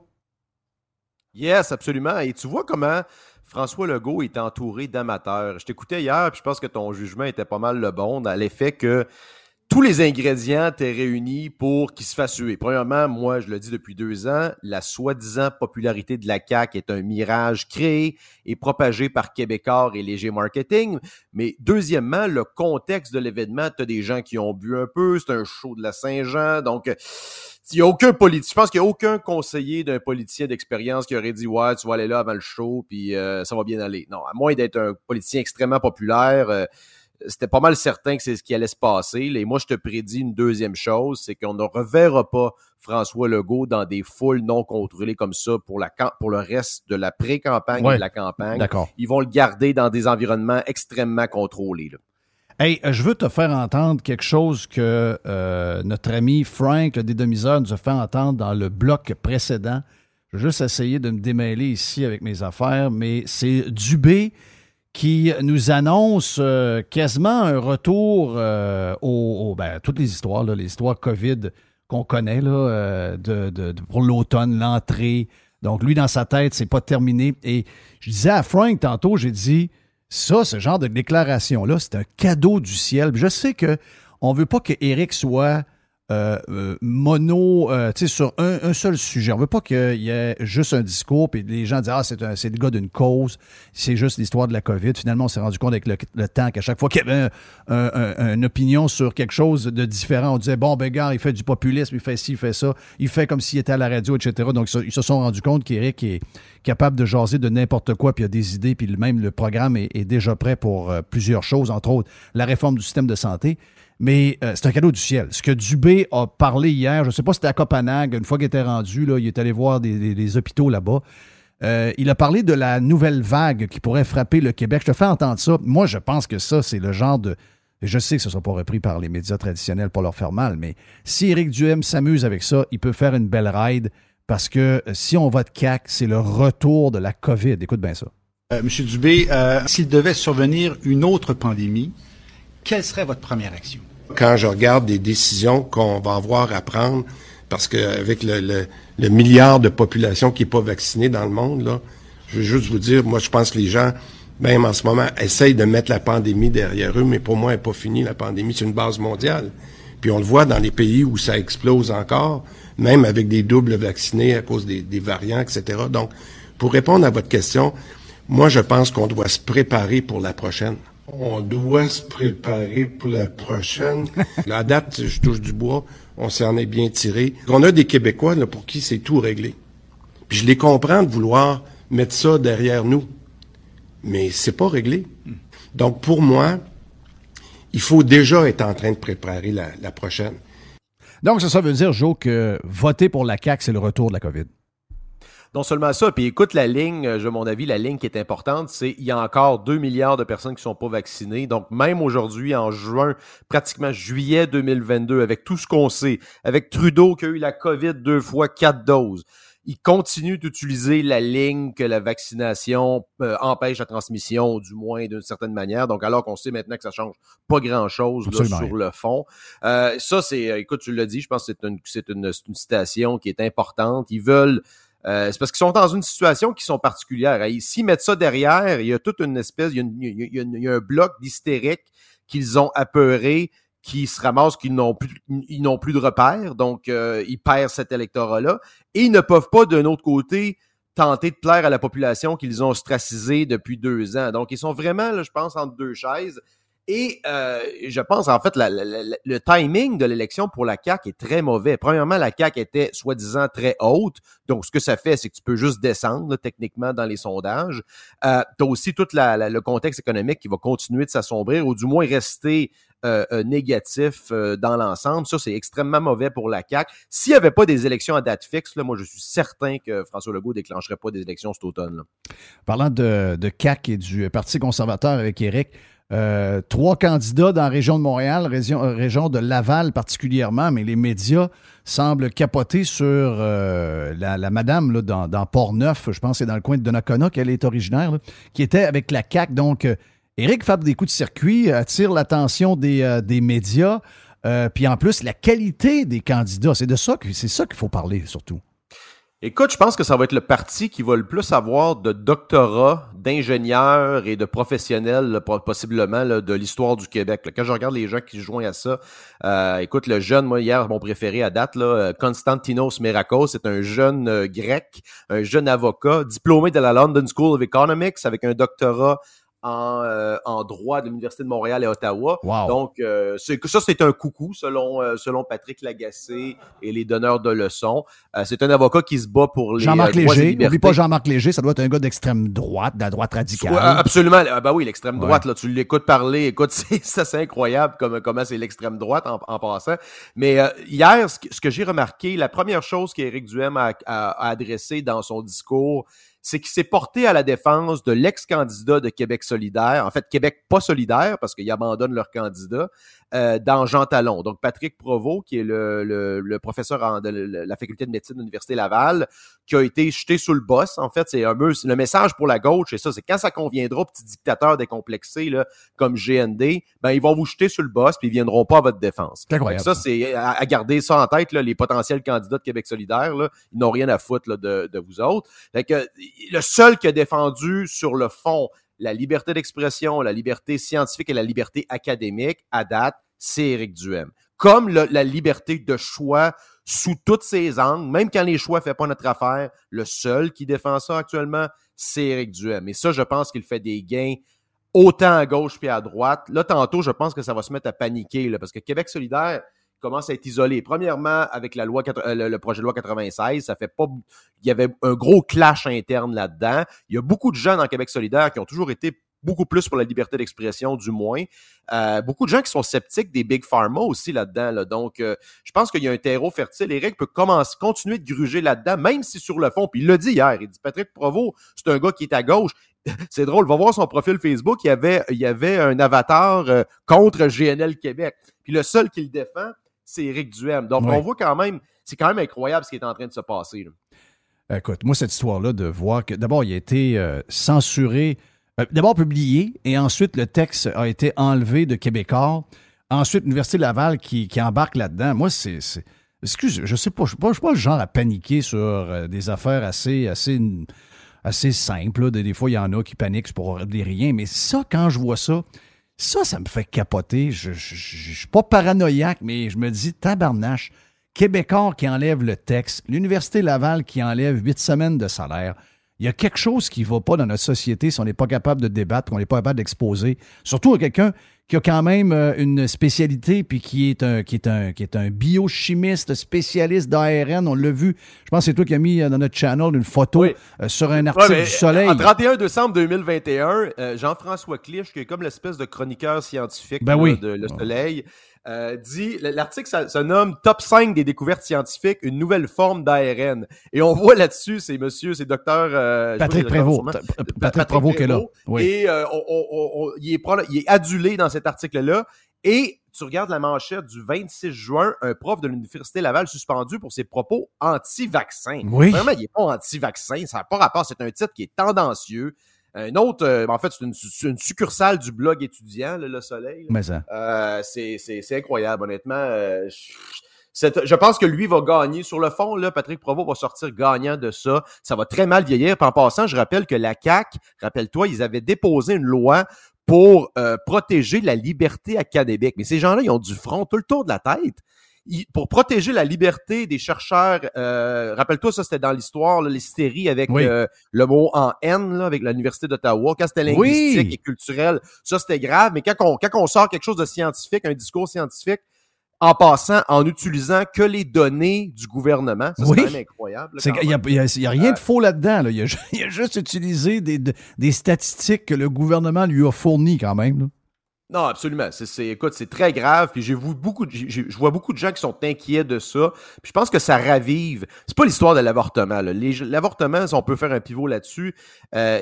Speaker 9: Yes, absolument. Et tu vois comment François Legault est entouré d'amateurs. Je t'écoutais hier, puis je pense que ton jugement était pas mal le bon dans l'effet que tous les ingrédients étaient réunis pour qu'il se fasse huer. Premièrement, moi, je le dis depuis deux ans, la soi-disant popularité de la CAQ est un mirage créé et propagé par Québécois et Léger Marketing. Mais deuxièmement, le contexte de l'événement, tu as des gens qui ont bu un peu, c'est un show de la Saint-Jean, donc euh, il y a aucun politique. Je pense qu'il n'y a aucun conseiller d'un politicien d'expérience qui aurait dit Ouais, tu vas aller là avant le show, puis euh, ça va bien aller. Non, à moins d'être un politicien extrêmement populaire, euh, c'était pas mal certain que c'est ce qui allait se passer. Et moi, je te prédis une deuxième chose c'est qu'on ne reverra pas François Legault dans des foules non contrôlées comme ça pour, la, pour le reste de la pré-campagne
Speaker 1: Ouais.
Speaker 9: et de la campagne.
Speaker 1: D'accord.
Speaker 9: Ils vont le garder dans des environnements extrêmement contrôlés. là.
Speaker 1: Hey, euh, je veux te faire entendre quelque chose que euh, notre ami Frank, le dédomiseur, nous a fait entendre dans le bloc précédent. Je vais juste essayer de me démêler ici avec mes affaires, mais c'est Dubé qui nous annonce euh, quasiment un retour euh, au, au- ben, toutes les histoires, là, les histoires COVID qu'on connaît là, euh, pour l'automne, l'entrée. Donc, lui, dans sa tête, c'est pas terminé. Et je disais à Frank tantôt, j'ai dit, ça, ce genre de déclaration-là, c'est un cadeau du ciel. Je sais que on veut pas que soit euh, euh, mono, euh, tu sais, sur un, seul sujet. On veut pas qu'il y ait juste un discours puis les gens disent ah c'est le gars d'une cause, c'est juste l'histoire de la COVID. Finalement, on s'est rendu compte avec le, temps qu'à chaque fois qu'il y avait un- un- un- une opinion sur quelque chose de différent, on disait bon ben il fait du populisme, il fait ci, il fait ça, il fait comme s'il était à la radio, etc. Donc ils se sont rendus compte qu'Éric est capable de jaser de n'importe quoi, puis il a des idées, puis même le programme est, déjà prêt pour plusieurs choses, entre autres la réforme du système de santé. Mais euh, c'est un cadeau du ciel. Ce que Dubé a parlé hier, je ne sais pas si c'était à Copenhague, une fois qu'il était rendu, il est allé voir des, hôpitaux là-bas. Euh, il a parlé de la nouvelle vague qui pourrait frapper le Québec. Je te fais entendre ça. Moi, je pense que ça, c'est le genre de. Je sais que ce ne sera pas repris par les médias traditionnels pour leur faire mal, mais si Éric Duhem s'amuse avec ça, il peut faire une belle ride parce que euh, si on vote CAC, c'est le retour de la COVID. Écoute bien ça.
Speaker 7: Monsieur Dubé, s'il devait survenir une autre pandémie, quelle serait votre première action?
Speaker 8: Quand je regarde des décisions qu'on va avoir à prendre, parce qu'avec le, le, milliard de population qui n'est pas vaccinée dans le monde, là, je veux juste vous dire, moi, je pense que les gens, même en ce moment, essayent de mettre la pandémie derrière eux, mais pour moi, elle n'est pas finie, la pandémie. C'est une base mondiale. Puis on le voit dans les pays où ça explose encore, même avec des doubles vaccinés à cause des variants, etc. Donc, pour répondre à votre question, moi, je pense qu'on doit se préparer pour la prochaine. On doit se préparer pour la prochaine. la date, je touche du bois, on s'en est bien tiré. On a des Québécois là, pour qui c'est tout réglé. Puis je les comprends de vouloir mettre ça derrière nous. Mais c'est pas réglé. Donc pour moi, il faut déjà être en train de préparer la, la prochaine.
Speaker 1: Donc, ça, ça veut dire, Joe, que voter pour la CAQ, c'est le retour de la COVID.
Speaker 9: Non seulement ça, puis écoute la ligne, euh, je mon avis, la ligne qui est importante, c'est il y a encore 2 milliards de personnes qui sont pas vaccinées. Donc même aujourd'hui, en juin, pratiquement juillet 2022, avec tout ce qu'on sait, avec Trudeau qui a eu la COVID deux fois, quatre doses, il continue d'utiliser la ligne que la vaccination euh, empêche la transmission, du moins d'une certaine manière. Donc, alors qu'on sait maintenant que ça change pas grand-chose sur le fond. Euh, ça, c'est, écoute, tu l'as dit, je pense que c'est une, c'est une, une, citation qui est importante. Ils veulent euh, c'est parce qu'ils sont dans une situation qui sont particulières. S'ils mettent ça derrière, il y a toute une espèce, il y a, un bloc d'hystérique qu'ils ont apeuré, qui se ramassent qu'ils n'ont plus, n'ont plus de repères, donc euh, ils perdent cet électorat-là. Et ils ne peuvent pas, d'un autre côté, tenter de plaire à la population qu'ils ont ostracisée depuis deux ans. Donc, ils sont vraiment, je pense, entre deux chaises. Et euh, je pense, en fait, le timing de l'élection pour la CAQ est très mauvais. Premièrement, la CAQ était soi-disant très haute. Donc, ce que ça fait, c'est que tu peux juste descendre techniquement dans les sondages. Euh, tu as aussi tout le contexte économique qui va continuer de s'assombrir ou du moins rester euh, euh négatif euh, dans l'ensemble. Ça, c'est extrêmement mauvais pour la CAQ. S'il n'y avait pas des élections à date fixe, là, moi, je suis certain que François Legault déclencherait pas des élections cet automne. Là.
Speaker 1: Parlant de, de CAQ et du Parti conservateur avec Éric, euh, trois candidats dans la région de Montréal, région, euh, région de Laval particulièrement, mais les médias semblent capoter sur euh, la, madame là, dans, dans Port-Neuf, je pense que c'est dans le coin de Donnacona qu'elle est originaire, qui était avec la CAQ. Donc, Éric Fab des coups de circuit, attire l'attention des, des médias. puis en plus, la qualité des candidats, c'est de ça c'est ça qu'il faut parler surtout.
Speaker 9: Écoute, je pense que ça va être le parti qui va le plus avoir de doctorats, d'ingénieurs et de professionnels, possiblement, de l'histoire du Québec. Quand je regarde les gens qui se joignent à ça, euh, écoute, le jeune, moi, hier, mon préféré à date, euh, Konstantinos Merakos, c'est un jeune euh, grec, un jeune avocat, diplômé de la London School of Economics avec un doctorat en, euh, en droit de l'Université de Montréal et Ottawa. Donc, euh, ça, c'est un coucou selon, euh, selon Patrick Lagacé et les donneurs de leçons. c'est un avocat qui se bat pour les
Speaker 1: Jean-Marc Léger. N'oublie pas Jean-Marc Léger, ça doit être un gars d'extrême droite, de la droite radicale.
Speaker 9: absolument. Ah, ben oui, l'extrême droite, là, tu l'écoutes parler. Écoute, ça, c'est incroyable comme, comment c'est l'extrême droite en, en, passant. Mais hier, ce que, j'ai remarqué, la première chose qu'Éric Duhem a, a, a adressé dans son discours, c'est qu'il s'est porté à la défense de l'ex-candidat de Québec solidaire, en fait Québec pas solidaire parce qu'ils abandonnent leur candidat, euh, dans Jean Talon. Donc Patrick Provost, qui est le, le, professeur en, de la faculté de médecine de l'Université Laval, qui a été jeté sous le boss. En fait, c'est un peu le message pour la gauche, et ça, c'est quand ça conviendra, petit dictateur décomplexé là, comme GND, ben ils vont vous jeter sur le boss puis ils viendront pas à votre défense. Ça, c'est à, garder ça en tête, là, les potentiels candidats de Québec solidaire, là, ils n'ont rien à foutre là, de, de vous autres. Fait que, le seul qui a défendu sur le fond la liberté d'expression, la liberté scientifique et la liberté académique, à date, c'est Éric Duhem. Comme la liberté de choix sous toutes ses angles, même quand les choix ne font pas notre affaire, le seul qui défend ça actuellement, c'est Éric Duhem. Et ça, je pense qu'il fait des gains autant à gauche puis à droite. Là, tantôt, je pense que ça va se mettre à paniquer, parce que Québec solidaire, commence à être isolé. Premièrement, avec euh, le, projet de loi 96, ça fait pas il y avait un gros clash interne là-dedans. Il y a beaucoup de jeunes en Québec solidaire qui ont toujours été beaucoup plus pour la liberté d'expression, du moins. Euh, beaucoup de gens qui sont sceptiques des big pharma aussi là-dedans. Donc, euh, je pense qu'il y a un terreau fertile. Eric peut commencer, continuer de gruger là-dedans, même si sur le fond, puis il l'a dit hier, il dit Patrick Provo, c'est un gars qui est à gauche. c'est drôle, va voir son profil Facebook, il y avait, il avait un avatar contre GNL Québec. Puis le seul qui le défend, c'est Eric Duhem. Donc, on voit quand même, c'est quand même incroyable ce qui est en train de se passer.
Speaker 1: Écoute, moi, cette histoire-là, de voir que d'abord, il a été euh, censuré, euh, d'abord publié, et ensuite le texte a été enlevé de Québécois. Ensuite, l'Université Laval qui, embarque là-dedans. Moi, c'est. Excuse, je sais pas, je ne suis pas le genre à paniquer sur euh, des affaires assez, assez, assez simples. Des, fois, il y en a qui paniquent pour des rien. Mais ça, quand je vois ça, ça, ça me fait capoter. Je ne suis pas paranoïaque, mais je me dis, tabarnache, Québécois qui enlève le texte, l'Université Laval qui enlève huit semaines de salaire. Il y a quelque chose qui ne va pas dans notre société si on n'est pas capable de débattre, qu'on n'est pas capable d'exposer. Surtout à quelqu'un qui a quand même euh, une spécialité, puis qui est un, qui est un, qui est un biochimiste spécialiste d'ARN. On l'a vu. Je pense que c'est toi qui as mis euh, dans notre channel une photo euh, sur un article
Speaker 9: Ouais,
Speaker 1: du Soleil.
Speaker 9: En 31 décembre 2021, euh, Jean-François Clich, qui est comme l'espèce de chroniqueur scientifique
Speaker 1: Ben
Speaker 9: là,
Speaker 1: oui.
Speaker 9: de Le Soleil, euh, dit l'article se nomme Top 5 des découvertes scientifiques, une nouvelle forme d'ARN. Et on voit là-dessus, c'est monsieur, c'est docteur euh,
Speaker 1: Patrick Prévost. Patrick Prévost qui est là. Oui.
Speaker 9: Et euh, on- on- on- on- il, est pro- il est adulé dans cet article-là. Et tu regardes la manchette du 26 juin, un prof de l'Université Laval suspendu pour ses propos anti-vaccins.
Speaker 1: Oui.
Speaker 9: Vraiment, il n'est pas anti-vaccin. Ça n'a pas rapport. C'est un titre qui est tendancieux. Un autre, euh, en fait, c'est une, succursale du blog étudiant, là, Le Soleil.
Speaker 1: Mais ça.
Speaker 9: Euh, c'est, c'est, c'est incroyable, honnêtement. Euh, je, pense que lui va gagner. Sur le fond, là, Patrick Provost va sortir gagnant de ça. Ça va très mal vieillir. Puis en passant, je rappelle que la CAQ, rappelle-toi, ils avaient déposé une loi pour euh, protéger la liberté académique. Mais ces gens-là, ils ont du front tout le tour de la tête. Pour protéger la liberté des chercheurs, euh, rappelle-toi, ça c'était dans l'histoire, là, l'hystérie avec
Speaker 1: Oui.
Speaker 9: euh, le mot en N là, avec l'Université d'Ottawa. Quand c'était
Speaker 1: Oui.
Speaker 9: linguistique et culturel, ça c'était grave. Mais quand on, quand on sort quelque chose de scientifique, un discours scientifique, en passant, en utilisant que les données du gouvernement, ça, c'est
Speaker 1: Oui.
Speaker 9: quand même incroyable.
Speaker 1: Il n'y a, rien
Speaker 9: Euh,
Speaker 1: de faux là-dedans. là. Il, a, il a juste utilisé des, de- des statistiques que le gouvernement lui a fournies quand même. là.
Speaker 9: Non, absolument. C'est, écoute, c'est très grave. Puis je vois beaucoup de gens qui sont inquiets de ça. Puis je pense que ça ravive. C'est pas l'histoire de l'avortement. L'avortement, si on peut faire un pivot là-dessus, euh,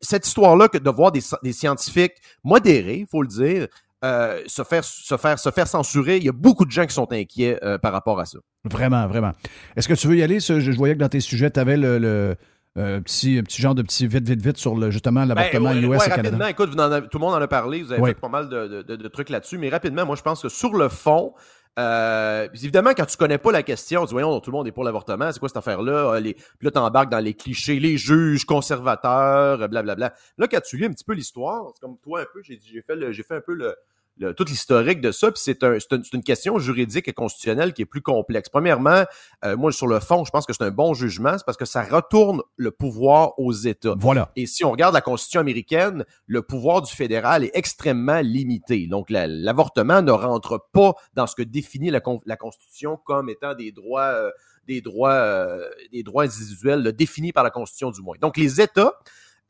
Speaker 9: cette histoire-là que de voir des, scientifiques modérés, faut le dire, euh, se faire censurer, il y a beaucoup de gens qui sont inquiets euh, par rapport à ça.
Speaker 1: Vraiment, vraiment. Est-ce que tu veux y aller? Je, voyais que dans tes sujets, tu avais le, euh, petit, un petit genre de petit vite, vite, vite sur le, justement l'avortement
Speaker 9: Ben, ouais,
Speaker 1: US
Speaker 9: ouais,
Speaker 1: et
Speaker 9: rapidement,
Speaker 1: Canada.
Speaker 9: écoute, vous en avez- tout le monde en a parlé, vous avez
Speaker 1: Ouais.
Speaker 9: fait pas mal de, de- de- de trucs là-dessus, mais rapidement, moi, je pense que sur le fond, euh, évidemment, quand tu connais pas la question, tu dis, voyons, tout le monde est pour l'avortement, c'est quoi cette affaire-là? Euh, Les, puis là, t'embarques dans les clichés, les juges conservateurs, euh, blablabla. Là, quand tu lis un petit peu l'histoire, c'est comme toi un peu, j'ai j'ai fait, le- j'ai fait un peu le, le- tout l'historique de ça, puis c'est un, c'est une, question juridique et constitutionnelle qui est plus complexe. Premièrement, euh, moi, sur le fond, je pense que c'est un bon jugement, c'est parce que ça retourne le pouvoir aux États.
Speaker 1: Voilà.
Speaker 9: Et si on regarde la Constitution américaine, le pouvoir du fédéral est extrêmement limité. Donc, la- l'avortement ne rentre pas dans ce que définit la, con- la Constitution comme étant des droits, euh, des droits, euh, des droits individuels là, définis par la Constitution du moins. Donc, les États,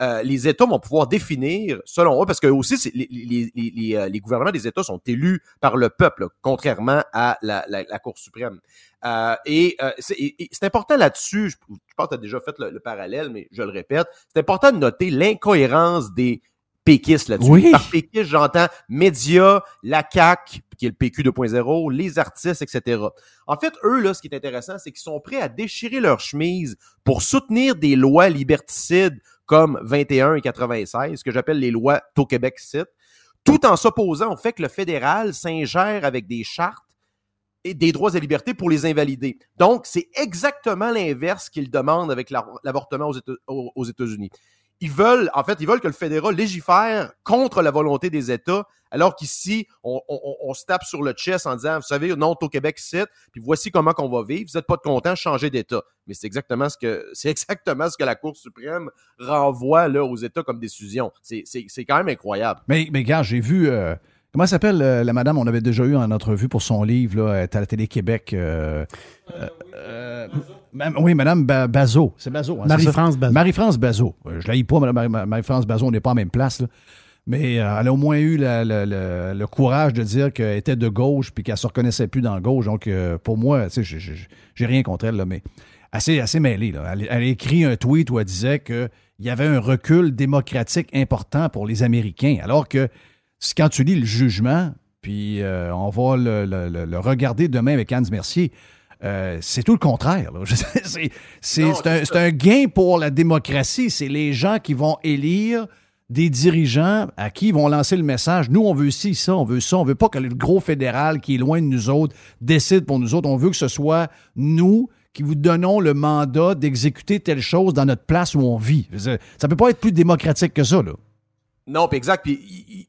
Speaker 9: euh, les États vont pouvoir définir, selon eux, parce que aussi les, les, les, euh, les gouvernements des États sont élus par le peuple, contrairement à la, la, Cour suprême. Euh, et euh, c'est important là-dessus, je, pense que tu as déjà fait le parallèle, mais je le répète, c'est important de noter l'incohérence des péquistes là-dessus.
Speaker 1: Oui.
Speaker 9: Par péquistes, j'entends médias, la CAQ, qui est le PQ 2.0, les artistes, etc. En fait, eux, là, ce qui est intéressant, c'est qu'ils sont prêts à déchirer leur chemise pour soutenir des lois liberticides comme 21 et 96, ce que j'appelle les lois au Québec site, tout en s'opposant au fait que le fédéral s'ingère avec des chartes et des droits et libertés pour les invalider. Donc, c'est exactement l'inverse qu'ils demandent avec l'avortement aux États-Unis. Ils veulent, en fait, ils veulent que le fédéral légifère contre la volonté des États, alors qu'ici, on, on- on- se tape sur le chest en disant, vous savez, non, au Québec, c'est, puis voici comment qu'on va vivre. Vous n'êtes pas content, changez d'État. Mais c'est exactement ce que c'est exactement ce que la Cour suprême renvoie là aux États comme décision. C'est c'est- c'est quand même incroyable.
Speaker 1: Mais, mais gars, j'ai vu. euh, comment s'appelle euh, la madame? On avait déjà eu en entrevue pour son livre, là, à la Télé-Québec. euh, euh, euh, oui, Madame Ba- Bazot. C'est Bazot. hein,
Speaker 4: Marie-France? Bazot.
Speaker 1: Marie-France Bazot. Je ne l'ai pas, Madame Marie- Marie-France Bazot, on n'est pas en même place. là. Mais elle a au moins eu la- la- la- le courage de dire qu'elle était de gauche puis qu'elle ne se reconnaissait plus dans gauche. Donc, pour moi, tu sais, j'ai- rien contre elle, là, mais assez, assez mêlée. Là. Elle, elle a écrit un tweet où elle disait qu'il y avait un recul démocratique important pour les Américains, alors que quand tu lis le jugement, puis euh, on va le, le- le- le regarder demain avec Hans Mercier, euh, c'est tout le contraire. C'est un, gain pour la démocratie. C'est les gens qui vont élire des dirigeants à qui ils vont lancer le message. Nous, on veut ci, ça, on veut ça. On veut pas que le gros fédéral qui est loin de nous autres décide pour nous autres. On veut que ce soit nous qui vous donnons le mandat d'exécuter telle chose dans notre place où on vit. Ça peut pas être plus démocratique que ça. Là.
Speaker 9: Non, puis exact. Puis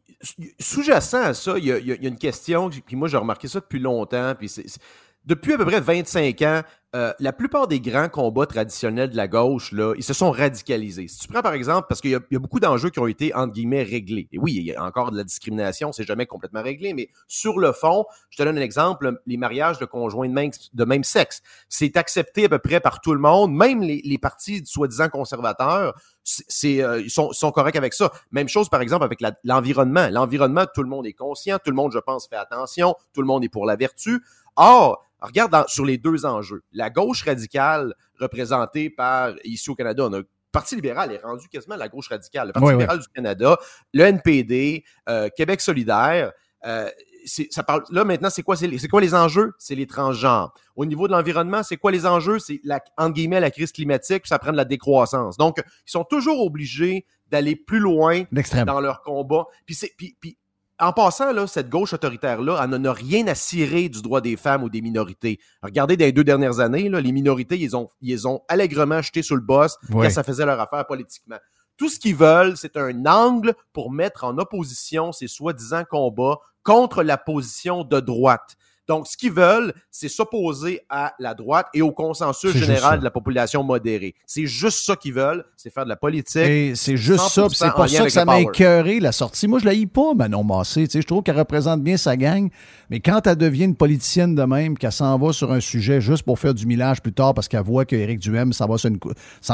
Speaker 9: sous-jacent à ça, il y, a, une question, puis moi j'ai remarqué ça depuis longtemps, puis c'est- depuis à peu près 25 ans, euh, la plupart des grands combats traditionnels de la gauche, là, ils se sont radicalisés. Si tu prends par exemple, parce qu'il y, a beaucoup d'enjeux qui ont été, entre guillemets, réglés. Et oui, il y a encore de la discrimination, c'est jamais complètement réglé, mais sur le fond, je te donne un exemple, les mariages de conjoints de même, de même sexe, c'est accepté à peu près par tout le monde, même les, partis soi-disant conservateurs, c'est euh, ils sont corrects avec ça. Même chose, par exemple, avec l'environnement. l'environnement, tout le monde est conscient, tout le monde, je pense, fait attention, tout le monde est pour la vertu. Or, regarde sur les deux enjeux. La gauche radicale, représentée par, ici au Canada, on a le Parti libéral est rendu quasiment la gauche radicale. Le Parti libéral du Canada, le NPD, euh, Québec solidaire, euh, ça parle, là, maintenant, c'est quoi, c'est quoi les enjeux? C'est les transgenres. Au niveau de l'environnement, c'est quoi les enjeux? C'est, la, entre guillemets, la crise climatique, puis ça prend de la décroissance. Donc, ils sont toujours obligés d'aller plus loin dans leur combat. Puis, c'est, puis, puis en passant, là, cette gauche autoritaire-là, elle n'a rien à cirer du droit des femmes ou des minorités. Regardez, dans les deux dernières années, là, les minorités, ils ont, ils ont allègrement jeté sur le boss quand ça faisait leur affaire politiquement. Tout ce qu'ils veulent, c'est un angle pour mettre en opposition ces soi-disant combats contre la position de droite. Donc, ce qu'ils veulent, c'est s'opposer à la droite et au consensus général de la population modérée. C'est juste ça qu'ils veulent, c'est faire de la politique.
Speaker 1: C'est juste ça, c'est pour ça que ça m'a écœuré la sortie. Moi, je la hais pas, Manon Massé. Tu sais, je trouve qu'elle représente bien sa gang, mais quand elle devient une politicienne de même, qu'elle s'en va sur un sujet juste pour faire du millage plus tard parce qu'elle voit qu'Éric Duhem s'en va,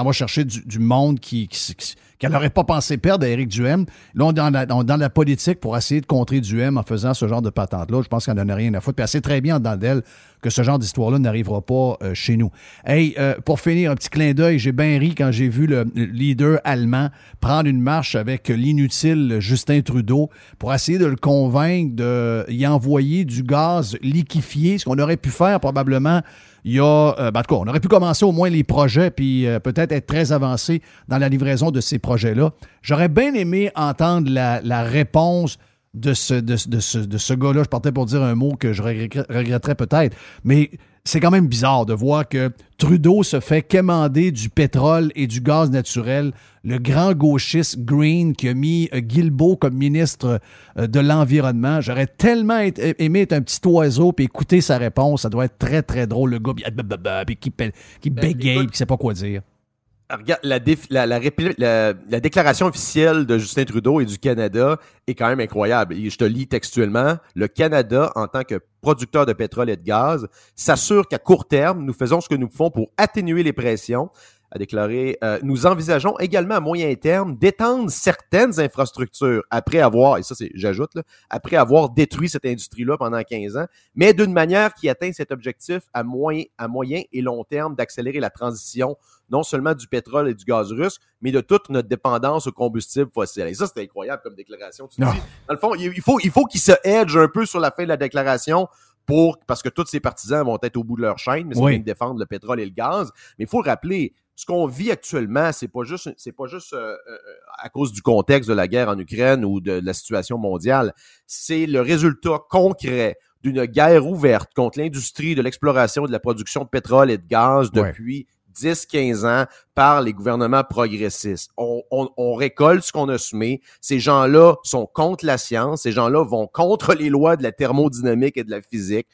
Speaker 1: va chercher du, monde qui, qu'elle n'aurait pas pensé perdre à Éric Duhem. Là, on est dans la, politique pour essayer de contrer Duhem en faisant ce genre de patente-là. Je pense qu'elle n'en a rien à foutre. Puis elle sait très bien dans d'elle que ce genre d'histoire-là n'arrivera pas euh, chez nous. Hey, euh, pour finir, un petit clin d'œil, j'ai bien ri quand j'ai vu le leader allemand prendre une marche avec l'inutile Justin Trudeau pour essayer de le convaincre d'y envoyer du gaz liquéfié, ce qu'on aurait pu faire probablement il y a, euh, ben, en tout cas, on aurait pu commencer au moins les projets, puis peut-être être très avancé dans la livraison de ces projets-là. J'aurais bien aimé entendre la réponse de ce, de, ce, de ce gars-là. Je partais pour dire un mot que je regretterais peut-être, mais c'est quand même bizarre de voir que Trudeau se fait quémander du pétrole et du gaz naturel. Le grand gauchiste Green qui a mis euh, Guilbeault comme ministre euh, de l'Environnement. J'aurais tellement aimé être un petit oiseau puis écouter sa réponse. Ça doit être très, très drôle. Le gars qui, qui ben, bégaye et qui sait pas quoi dire.
Speaker 9: La, déclaration officielle de Justin Trudeau et du Canada est quand même incroyable. je te lis textuellement. Le Canada, en tant que producteur de pétrole et de gaz, s'assure qu'à court terme, nous faisons ce que nous pouvons pour atténuer les pressions, a déclaré euh, Nous envisageons également à moyen terme d'étendre certaines infrastructures après avoir, et ça c'est j'ajoute, après avoir détruit cette industrie-là pendant 15 ans, mais d'une manière qui atteint cet objectif à moyen, à moyen et long terme d'accélérer la transition non seulement du pétrole et du gaz russe, mais de toute notre dépendance aux combustibles fossiles. Et ça, c'est incroyable comme déclaration. Tu dis, dans le fond, il faut, il faut qu'il se hedge un peu sur la fin de la déclaration pour, parce que tous ces partisans vont être au bout de leur chaîne, mais ils oui. défendre le pétrole et le gaz. Mais il faut le rappeler, ce qu'on vit actuellement, c'est pas juste, c'est pas juste euh, euh, à cause du contexte de la guerre en Ukraine ou de, la situation mondiale. C'est le résultat concret d'une guerre ouverte contre l'industrie de l'exploration et de la production de pétrole et de gaz depuis 10-15 ans par les gouvernements progressistes. On, on récolte ce qu'on a semé. Ces gens-là sont contre la science. Ces gens-là vont contre les lois de la thermodynamique et de la physique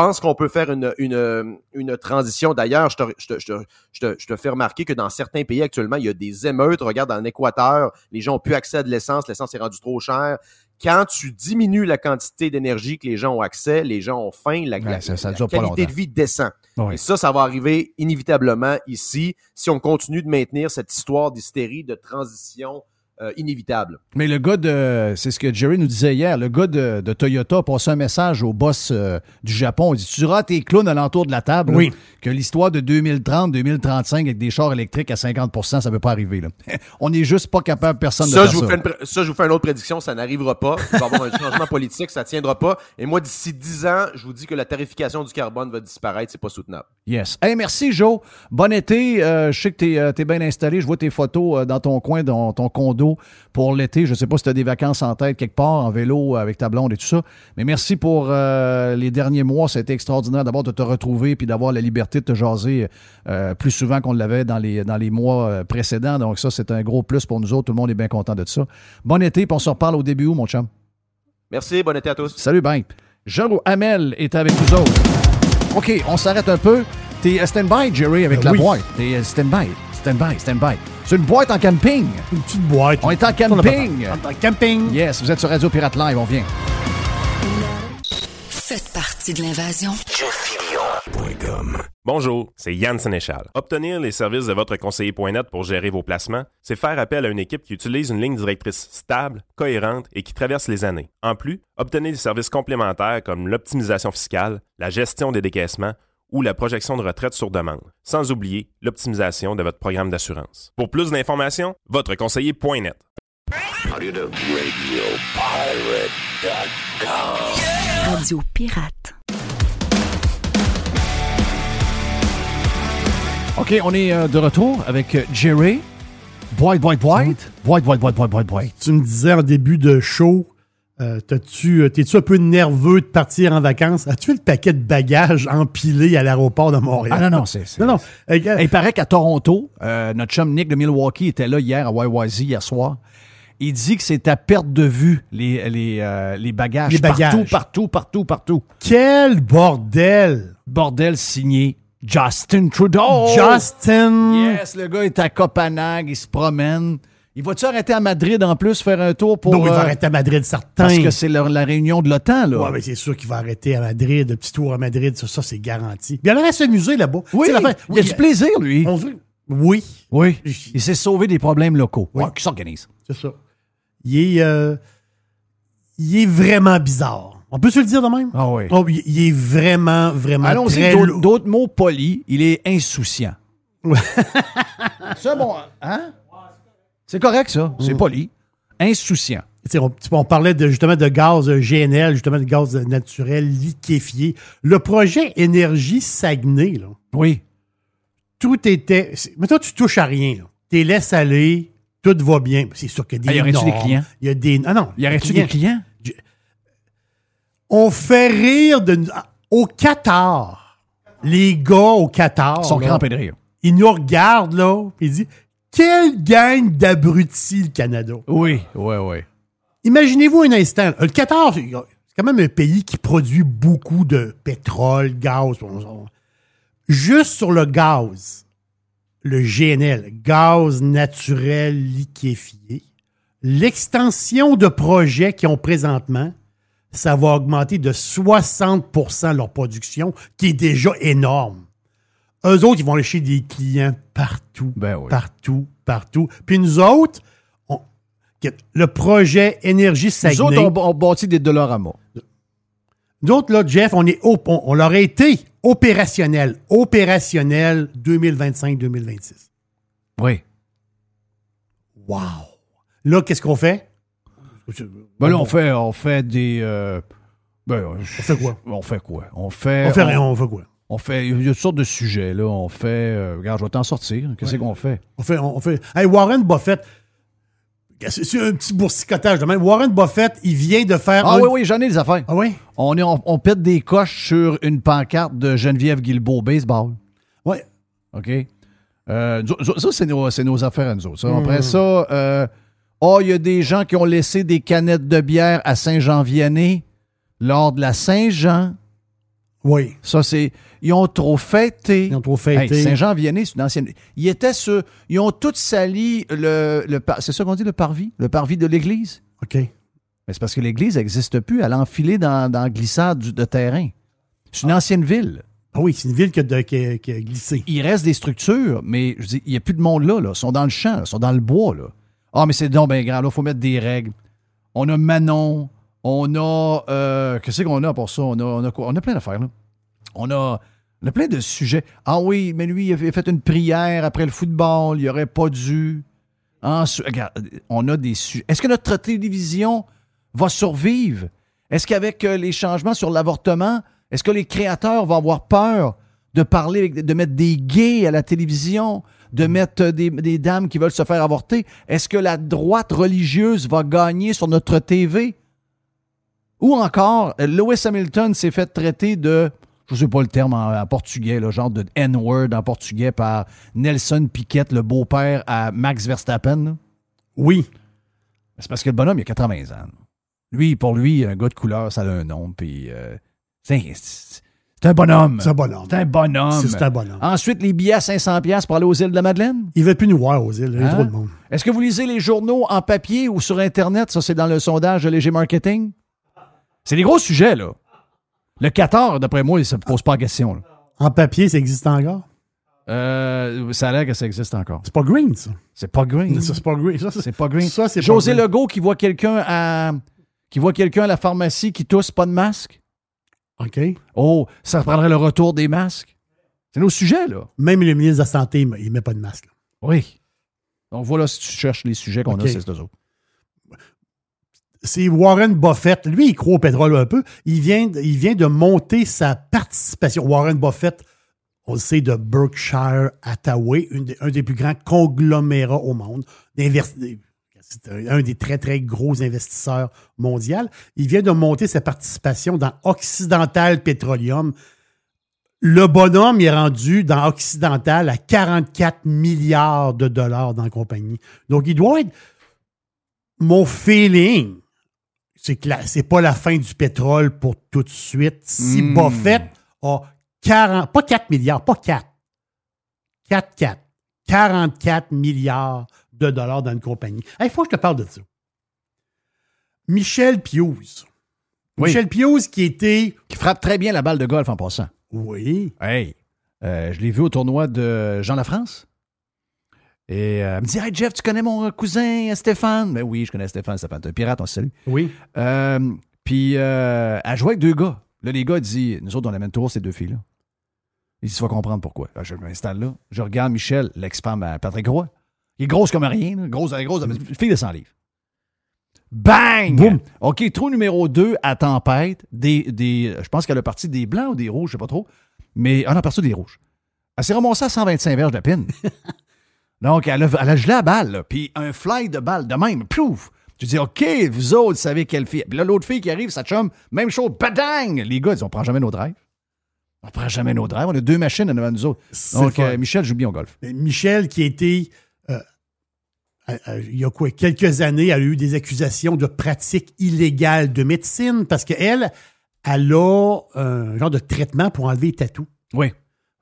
Speaker 9: pense qu'on peut faire une, une, une transition. D'ailleurs, je te, je, te, je, te, je te fais remarquer que dans certains pays actuellement, il y a des émeutes. Regarde, en Équateur, les gens ont plus accès à de l'essence. L'essence est rendue trop chère. Quand tu diminues la quantité d'énergie que les gens ont accès, les gens ont faim, la, qualité de vie descend. Et ça, ça va arriver inévitablement ici si on continue de maintenir cette histoire d'hystérie, de transition euh, inévitable.
Speaker 1: Mais le gars de, c'est ce que Jerry nous disait hier, le gars de, Toyota a passé un message au boss euh, du Japon. Il dit Tu diras tes clowns alentour de la table oui. que l'histoire de 2030-2035 avec des chars électriques à 50% ça ne peut pas arriver. Là. On n'est juste pas capable, personne
Speaker 9: ça,
Speaker 1: de
Speaker 9: je
Speaker 1: vous
Speaker 9: ça. Fais ça, je vous fais une autre prédiction ça n'arrivera pas. Il va y avoir un changement politique, ça ne tiendra pas. Et moi, d'ici 10 ans, je vous dis que la tarification du carbone va disparaître. C'est pas soutenable.
Speaker 1: Yes. Hey, merci, Joe. Bon été. Euh, je sais que tu es, bien installé. Je vois tes photos dans ton coin, dans ton condo pour l'été. Je ne sais pas si tu as des vacances en tête quelque part, en vélo, avec ta blonde et tout ça. Mais merci pour euh, les derniers mois. C'était extraordinaire d'abord de te retrouver puis d'avoir la liberté de te jaser euh, plus souvent qu'on l'avait dans les, dans les mois euh, précédents. Donc ça, c'est un gros plus pour nous autres. Tout le monde est bien content de ça. Bon été, puis on se reparle au début où, mon chum?
Speaker 9: Merci, bon été à tous.
Speaker 1: Salut, ben. Jean Hamel est avec nous autres. OK, on s'arrête un peu. T'es stand-by, Jerry, avec la
Speaker 4: oui.
Speaker 1: boîte. T'es stand-by, stand-by, stand-by. C'est une boîte en camping.
Speaker 4: Une petite boîte.
Speaker 1: On est en camping.
Speaker 4: En camping.
Speaker 1: Yes, vous êtes sur Radio Pirate Live, on vient.
Speaker 2: Faites partie de l'invasion.
Speaker 5: Bonjour, c'est Yann Sénéchal. Obtenir les services de votre conseiller.net pour gérer vos placements, c'est faire appel à une équipe qui utilise une ligne directrice stable, cohérente et qui traverse les années. En plus, obtenez des services complémentaires comme l'optimisation fiscale, la gestion des décaissements ou la projection de retraite sur demande, sans oublier l'optimisation de votre programme d'assurance. Pour plus d'informations, votre conseiller.net.
Speaker 2: Radio Pirate.
Speaker 1: OK, on est euh, de retour avec euh, Jerry. Boîte, boîte, boîte. Boîte, boîte, boîte, boîte, boîte, boîte.
Speaker 4: Tu me disais en début de show, euh, t'as-tu, euh, t'es-tu un peu nerveux de partir en vacances? As-tu le paquet de bagages empilés à l'aéroport de Montréal?
Speaker 1: Ah non, non, c'est...
Speaker 4: Non, non. Euh,
Speaker 1: il paraît qu'à Toronto, euh, notre chum Nick de Milwaukee était là hier à YYZ hier soir. Il dit que c'est à perte de vue les, les, euh, les bagages.
Speaker 4: Les bagages.
Speaker 1: Partout, partout, partout, partout.
Speaker 4: Quel bordel!
Speaker 1: Bordel signé Justin Trudeau.
Speaker 4: Justin!
Speaker 1: Yes, le gars est à Copenhague, il se promène. Il va-tu arrêter à Madrid en plus, faire un tour pour.
Speaker 4: Non, il va
Speaker 1: euh,
Speaker 4: arrêter à Madrid, certain.
Speaker 1: Parce que c'est la réunion de l'OTAN, là.
Speaker 4: Ouais, mais c'est sûr qu'il va arrêter à Madrid, le petit tour à Madrid, ça, ça c'est garanti. Il allait s'amuser là-bas.
Speaker 1: oui, il a du plaisir, lui.
Speaker 4: on veut- Oui,
Speaker 1: Oui. Il s'est sauvé des problèmes locaux.
Speaker 4: Oui.
Speaker 1: Ouais, qui s'organisent.
Speaker 4: c'est ça. Il est, euh, il est vraiment bizarre. On peut se le dire de même?
Speaker 1: Ah oui.
Speaker 4: Oh, il, est vraiment, vraiment
Speaker 1: Allons-y, d'autres mots polis. Il est insouciant. ça, bon, hein? C'est correct, ça. C'est poli. Insouciant.
Speaker 4: Tu on, tu on parlait de, justement de gaz GNL, justement de gaz naturel liquéfié. Le projet Énergie Saguenay, là,
Speaker 1: Oui.
Speaker 4: tout était. toi, tu touches à rien. là. T'es laisses aller, tout va bien. C'est sûr qu'il y a
Speaker 1: Ah,
Speaker 4: des.
Speaker 1: y aurait-tu des clients?
Speaker 4: Il y a des. Ah non.
Speaker 1: Y aurait-tu des clients?
Speaker 4: On fait rire de. Au Qatar, les gars au Qatar.
Speaker 1: Ils sont
Speaker 4: là,
Speaker 1: crampés de rire.
Speaker 4: Ils nous regardent, là, puis ils disent Quelle gang d'abrutis, le Canada.
Speaker 1: Oui, oui, oui.
Speaker 4: Imaginez-vous un instant. Le Qatar, c'est quand même un pays qui produit beaucoup de pétrole, gaz. Juste sur le gaz, le GNL, gaz naturel liquéfié, l'extension de projets qu'ils ont présentement, ça va augmenter de 60% leur production, qui est déjà énorme. Eux autres, ils vont lâcher des clients partout,
Speaker 1: Ben oui.
Speaker 4: partout, partout. Puis nous autres, on- le projet Énergie
Speaker 1: Nous
Speaker 4: Saguenay,
Speaker 1: autres, on, on bâtit des dollars à mot.
Speaker 4: nous autres, là, Jeff, on, est op- on, on leur a été opérationnel, opérationnel 2025-2026.
Speaker 1: Oui.
Speaker 4: Wow! Là, qu'est-ce qu'on fait?
Speaker 1: Ben là, on fait, on fait des. euh, ben,
Speaker 4: On fait quoi?
Speaker 1: On fait quoi? On fait.
Speaker 4: On fait rien, on fait quoi?
Speaker 1: On fait. Il y a toutes sortes de sujets, là. On fait. euh, regarde, je vais t'en sortir. Qu'est-ce qu'on fait?
Speaker 4: On fait, on fait. Hey, Warren Buffett, c'est un petit boursicotage de même. Warren Buffett, il vient de faire.
Speaker 1: Ah
Speaker 4: un-
Speaker 1: oui, oui, j'en ai des affaires.
Speaker 4: Ah oui?
Speaker 1: On, est, on, on pète des coches sur une pancarte de Geneviève Guilbeault, baseball.
Speaker 4: Oui.
Speaker 1: OK? Euh, ça, c'est nos, nos affaires à nous autres. ça.
Speaker 4: Hmm.
Speaker 1: Après ça, euh, oh, il y a des gens qui ont laissé des canettes de bière à Saint-Jean-Vianney lors de la Saint-Jean.
Speaker 4: Oui.
Speaker 1: Ça, c'est. Ils ont trop fêté.
Speaker 4: Ils ont trop fêté.
Speaker 1: Hey, Saint-Jean-Vianney, c'est une ancienne. Ils étaient sur. Ils ont tous sali le. le par- c'est ça qu'on dit, le parvis? Le parvis de l'église?
Speaker 4: OK.
Speaker 1: Mais c'est parce que l'église n'existe plus. Elle a enfilé dans, dans la glissade du- de terrain. C'est une ancienne ville.
Speaker 4: Ah oui, c'est une ville qui a, qui a- qui a glissé.
Speaker 1: Il reste des structures, mais je dis, il n'y a plus de monde là, là. Ils sont dans le champ, ils sont dans le bois. Là. Ah, mais c'est donc bien grand. Là, il faut mettre des règles. On a Manon. On a. euh, Qu'est-ce qu'on a pour ça? On a, on a, quoi? On a plein d'affaires. Là. On a. On a plein de sujets. Ah oui, mais lui, il a fait une prière après le football. Il n'aurait pas dû. Ensuite, regarde, on a des sujets. Est-ce que notre télévision va survivre? Est-ce qu'avec euh, les changements sur l'avortement, est-ce que les créateurs vont avoir peur de parler, de mettre des gays à la télévision, de mettre euh, des, des dames qui veulent se faire avorter? Est-ce que la droite religieuse va gagner sur notre TV? Ou encore, Lewis Hamilton s'est fait traiter de, je ne sais pas le terme en, en portugais, le genre de N-word en portugais par Nelson Piquet, le beau-père à Max Verstappen. là.
Speaker 4: Oui.
Speaker 1: C'est parce que le bonhomme, il a 80 ans. Lui, pour lui, un gars de couleur, ça a un nom. Puis, euh, c'est- un bonhomme.
Speaker 4: C'est un bonhomme.
Speaker 1: C'est un bonhomme.
Speaker 4: C'est un bonhomme.
Speaker 1: Ensuite, les billets à 500 pièces pour aller aux îles de la Madeleine?
Speaker 4: Il ne veut plus nous voir aux îles. Il y a
Speaker 1: Hein?
Speaker 4: trop de monde.
Speaker 1: Est-ce que vous lisez les journaux en papier ou sur Internet? Ça, c'est dans le sondage de Léger Marketing. C'est des gros sujets, là. Le 14, d'après moi, ça ne pose pas la question. là.
Speaker 4: En papier, ça existe encore?
Speaker 1: Euh, ça a l'air que ça existe encore.
Speaker 4: C'est pas green, ça.
Speaker 1: C'est pas green.
Speaker 4: Ça, c'est pas green. Ça, c'est-
Speaker 1: pas green.
Speaker 4: Ça, c'est pas
Speaker 1: José
Speaker 4: green.
Speaker 1: Legault qui voit quelqu'un à qui voit quelqu'un à la pharmacie qui tousse pas de masque?
Speaker 4: OK.
Speaker 1: Oh, ça prendrait le retour des masques? C'est nos sujets, là.
Speaker 4: Même le ministre de la Santé, il ne met pas de masque. là.
Speaker 1: Oui. Donc voilà si tu cherches les sujets qu'on a, c'est ces autres.
Speaker 4: C'est Warren Buffett. Lui, il croit au pétrole un peu. Il vient, de monter sa participation. Warren Buffett, on le sait, de Berkshire Hathaway, un des plus grands conglomérats au monde. C'est un des très, très gros investisseurs mondiaux. Il vient de monter sa participation dans Occidental Petroleum. Le bonhomme est rendu dans Occidental à 44 milliards de dollars dans la compagnie. Donc, il doit être. Mon feeling, c'est que la- c'est pas la fin du pétrole pour tout de suite. Si
Speaker 1: Hmm.
Speaker 4: Buffett a 40, pas 4 milliards, pas 4, 4, 4, 44 milliards de dollars dans une compagnie. Il faut que je te parle de ça. Michel Pius.
Speaker 1: Oui.
Speaker 4: Michel Pius qui était.
Speaker 1: Qui frappe très bien la balle de golf en passant.
Speaker 4: Oui.
Speaker 1: Hey, euh, je l'ai vu au tournoi de Jean Lafrance. Et euh, elle me dit Hey Jeff, tu connais mon euh, cousin euh, Stéphane? Ben oui, je connais Stéphane. Stéphane, t'es un pirate, on se salue.
Speaker 4: Oui.
Speaker 1: Euh, puis euh, elle jouait avec deux gars. Là, les gars ils disent Nous autres, on amène toujours ces deux filles-là. Il dit Tu vas comprendre pourquoi. Là, je m'installe là. Je regarde Michel, l'ex-femme à Patrick Roy. Il est grosse comme rien. là. Grosse, grosse, fille de 100 livres. Bang!
Speaker 4: Boum.
Speaker 1: OK, trou numéro 2 à tempête. Des, des, je pense qu'elle a parti des blancs ou des rouges, je sais pas trop. Mais elle a parti des rouges. Elle s'est ramassée à 125 verges de pine. Donc, elle a, elle a gelé la balle, puis un fly de balle de même, plouf! Tu dis, OK, vous autres, vous savez quelle fille. Puis là, l'autre fille qui arrive, sa chum, même chose, badang! Les gars, ils disent, on prend jamais nos drives. On prend jamais nos drives. On a deux machines en avant de nous autres. Donc, euh, Michel joue bien au golf.
Speaker 4: Mais Michel, qui était, euh, il y a quoi, quelques années, elle a eu des accusations de pratiques illégales de médecine parce qu'elle, elle a un genre de traitement pour enlever les tatous.
Speaker 1: Oui.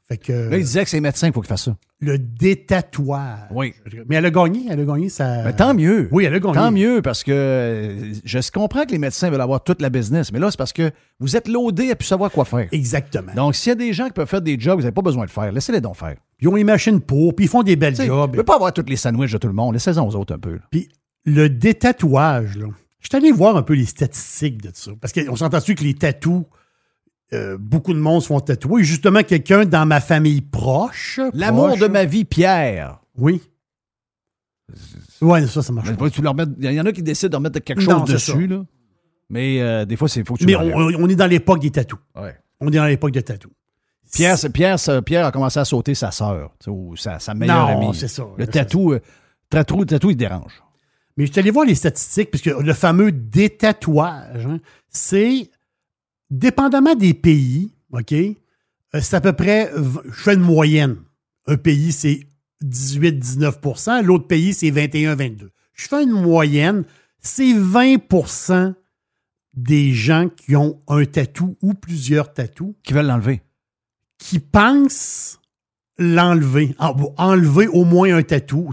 Speaker 4: Fait que
Speaker 1: Là, il disait que c'est médecin qu'il faut qu'il fasse ça.
Speaker 4: le détatouage.
Speaker 1: Oui.
Speaker 4: Mais elle a gagné, elle a gagné sa.
Speaker 1: Ben, tant mieux.
Speaker 4: Oui, elle a gagné.
Speaker 1: Tant mieux, parce que euh, je comprends que les médecins veulent avoir toute la business, mais là, c'est parce que vous êtes loadés à plus savoir quoi faire.
Speaker 4: Exactement.
Speaker 1: Donc, s'il y a des gens qui peuvent faire des jobs, vous n'avez pas besoin de faire, laissez-les donc faire.
Speaker 4: Ils ont les machines pour, puis ils font des belles jobs.
Speaker 1: Vous ne pas avoir tous les sandwichs de tout le monde. Laissez-en aux autres un peu. là.
Speaker 4: Puis le détatouage, là, je suis allé voir un peu les statistiques de ça. Parce qu'on s'entend-tu que les tatous, euh, beaucoup de monde se font tatouer. Justement, quelqu'un dans ma famille proche.
Speaker 1: L'amour de ma vie, Pierre.
Speaker 4: Oui. Ouais, ça, ça marche.
Speaker 1: Mais
Speaker 4: pas.
Speaker 1: tu leur mets- Il y en a qui décident de remettre quelque chose
Speaker 4: c'est
Speaker 1: dessus, là. mais euh, des fois, il faut que tu
Speaker 4: Mais on, on est dans l'époque des tatous.
Speaker 1: Ouais.
Speaker 4: On est dans l'époque des tatous.
Speaker 1: Pierre, c'est- Pierre, c'est- Pierre a commencé à sauter sa sœur, ou sa, sa meilleure
Speaker 4: Non,
Speaker 1: amie.
Speaker 4: c'est ça.
Speaker 1: Le
Speaker 4: C'est
Speaker 1: tatou, euh, tatou, le tatou, il dérange.
Speaker 4: Mais je suis allé voir les statistiques, puisque le fameux détatouage, hein, c'est, dépendamment des pays, OK, euh, c'est à peu près, je fais une moyenne. Un pays, c'est 18-19% l'autre pays, c'est 21-22 Je fais une moyenne, c'est 20% des gens qui ont un tatou ou plusieurs tatous
Speaker 1: Qui veulent l'enlever.
Speaker 4: qui pensent l'enlever, en- enlever au moins un tatou,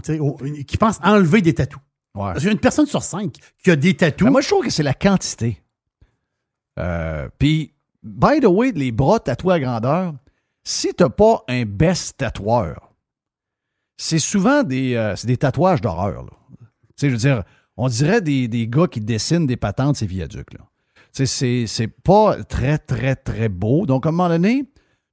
Speaker 4: qui pensent enlever des tatous.
Speaker 1: Ouais.
Speaker 4: Parce qu'il y a une personne sur cinq qui a des tatous.
Speaker 1: Mais moi, je trouve que c'est la quantité. Euh, Puis, by the way, les bras tatoués à grandeur, si t'as pas un best tatoueur, c'est souvent des, euh, tatouages d'horreur. Tu je veux dire, on dirait des, des gars qui dessinent des patentes ces viaducs. C'est, c'est pas très, très, très beau. Donc, à un moment donné,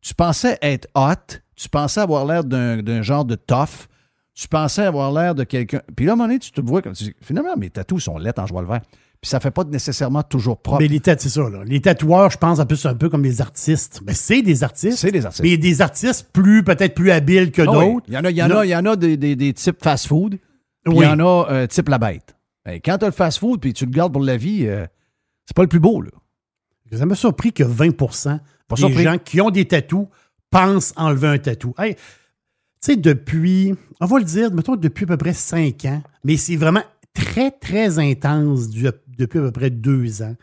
Speaker 1: tu pensais être hot, tu pensais avoir l'air d'un, d'un genre de tough, tu pensais avoir l'air de quelqu'un. Puis là, à un moment donné, tu te vois comme tu dis, finalement, mes tatous sont lettres en joie le vert. Puis ça fait pas nécessairement toujours propre.
Speaker 4: Mais les tatous, c'est ça. Là. Les tatoueurs, je pense, un peu, c'est un peu comme les artistes. Mais c'est des artistes.
Speaker 1: C'est des artistes.
Speaker 4: Mais des artistes plus, peut-être plus habiles que
Speaker 1: Ah oui.
Speaker 4: d'autres.
Speaker 1: Il y en a, il y en a, il y en a des, des- des types fast-food,
Speaker 4: Oui.
Speaker 1: il y en a euh, type la bête. Ben, quand tu as le fast-food puis tu le gardes pour la vie, euh, c'est pas le plus beau. Là.
Speaker 4: Ça m'a surpris que 20
Speaker 1: Pas
Speaker 4: des
Speaker 1: surpris.
Speaker 4: gens qui ont des tatous pensent enlever un tatou. Hey, tu sais, depuis, on va le dire, mettons depuis à peu près 5 ans, mais c'est vraiment très, très intense du- depuis à peu près deux ans.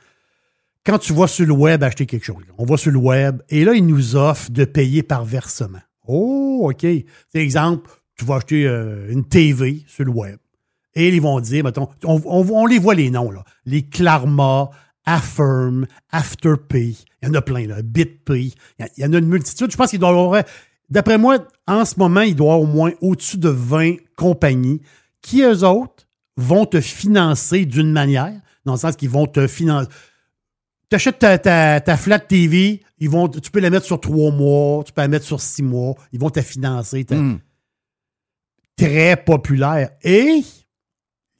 Speaker 4: quand tu vas sur le web acheter quelque chose, on va sur le web et là, ils nous offrent de payer par versement. Oh, OK. C'est exemple, tu vas acheter euh, une TV sur le web. Et ils vont dire, mettons, on, on- les voit les noms, là. Les Klarma, Affirm, Afterpay. Il y en a plein, là. BitPay. Il y a- il y en a une multitude. Je pense qu'il doit y avoir, d'après moi, en ce moment, il doit y avoir au moins au-dessus de 20 compagnies qui, eux autres, vont te financer d'une manière, dans le sens qu'ils vont te financer. Tu achètes ta, ta, ta flat TV, ils vont, tu peux la mettre sur trois mois, tu peux la mettre sur six mois, ils vont te financer.
Speaker 1: Hmm.
Speaker 4: Très populaire. Et,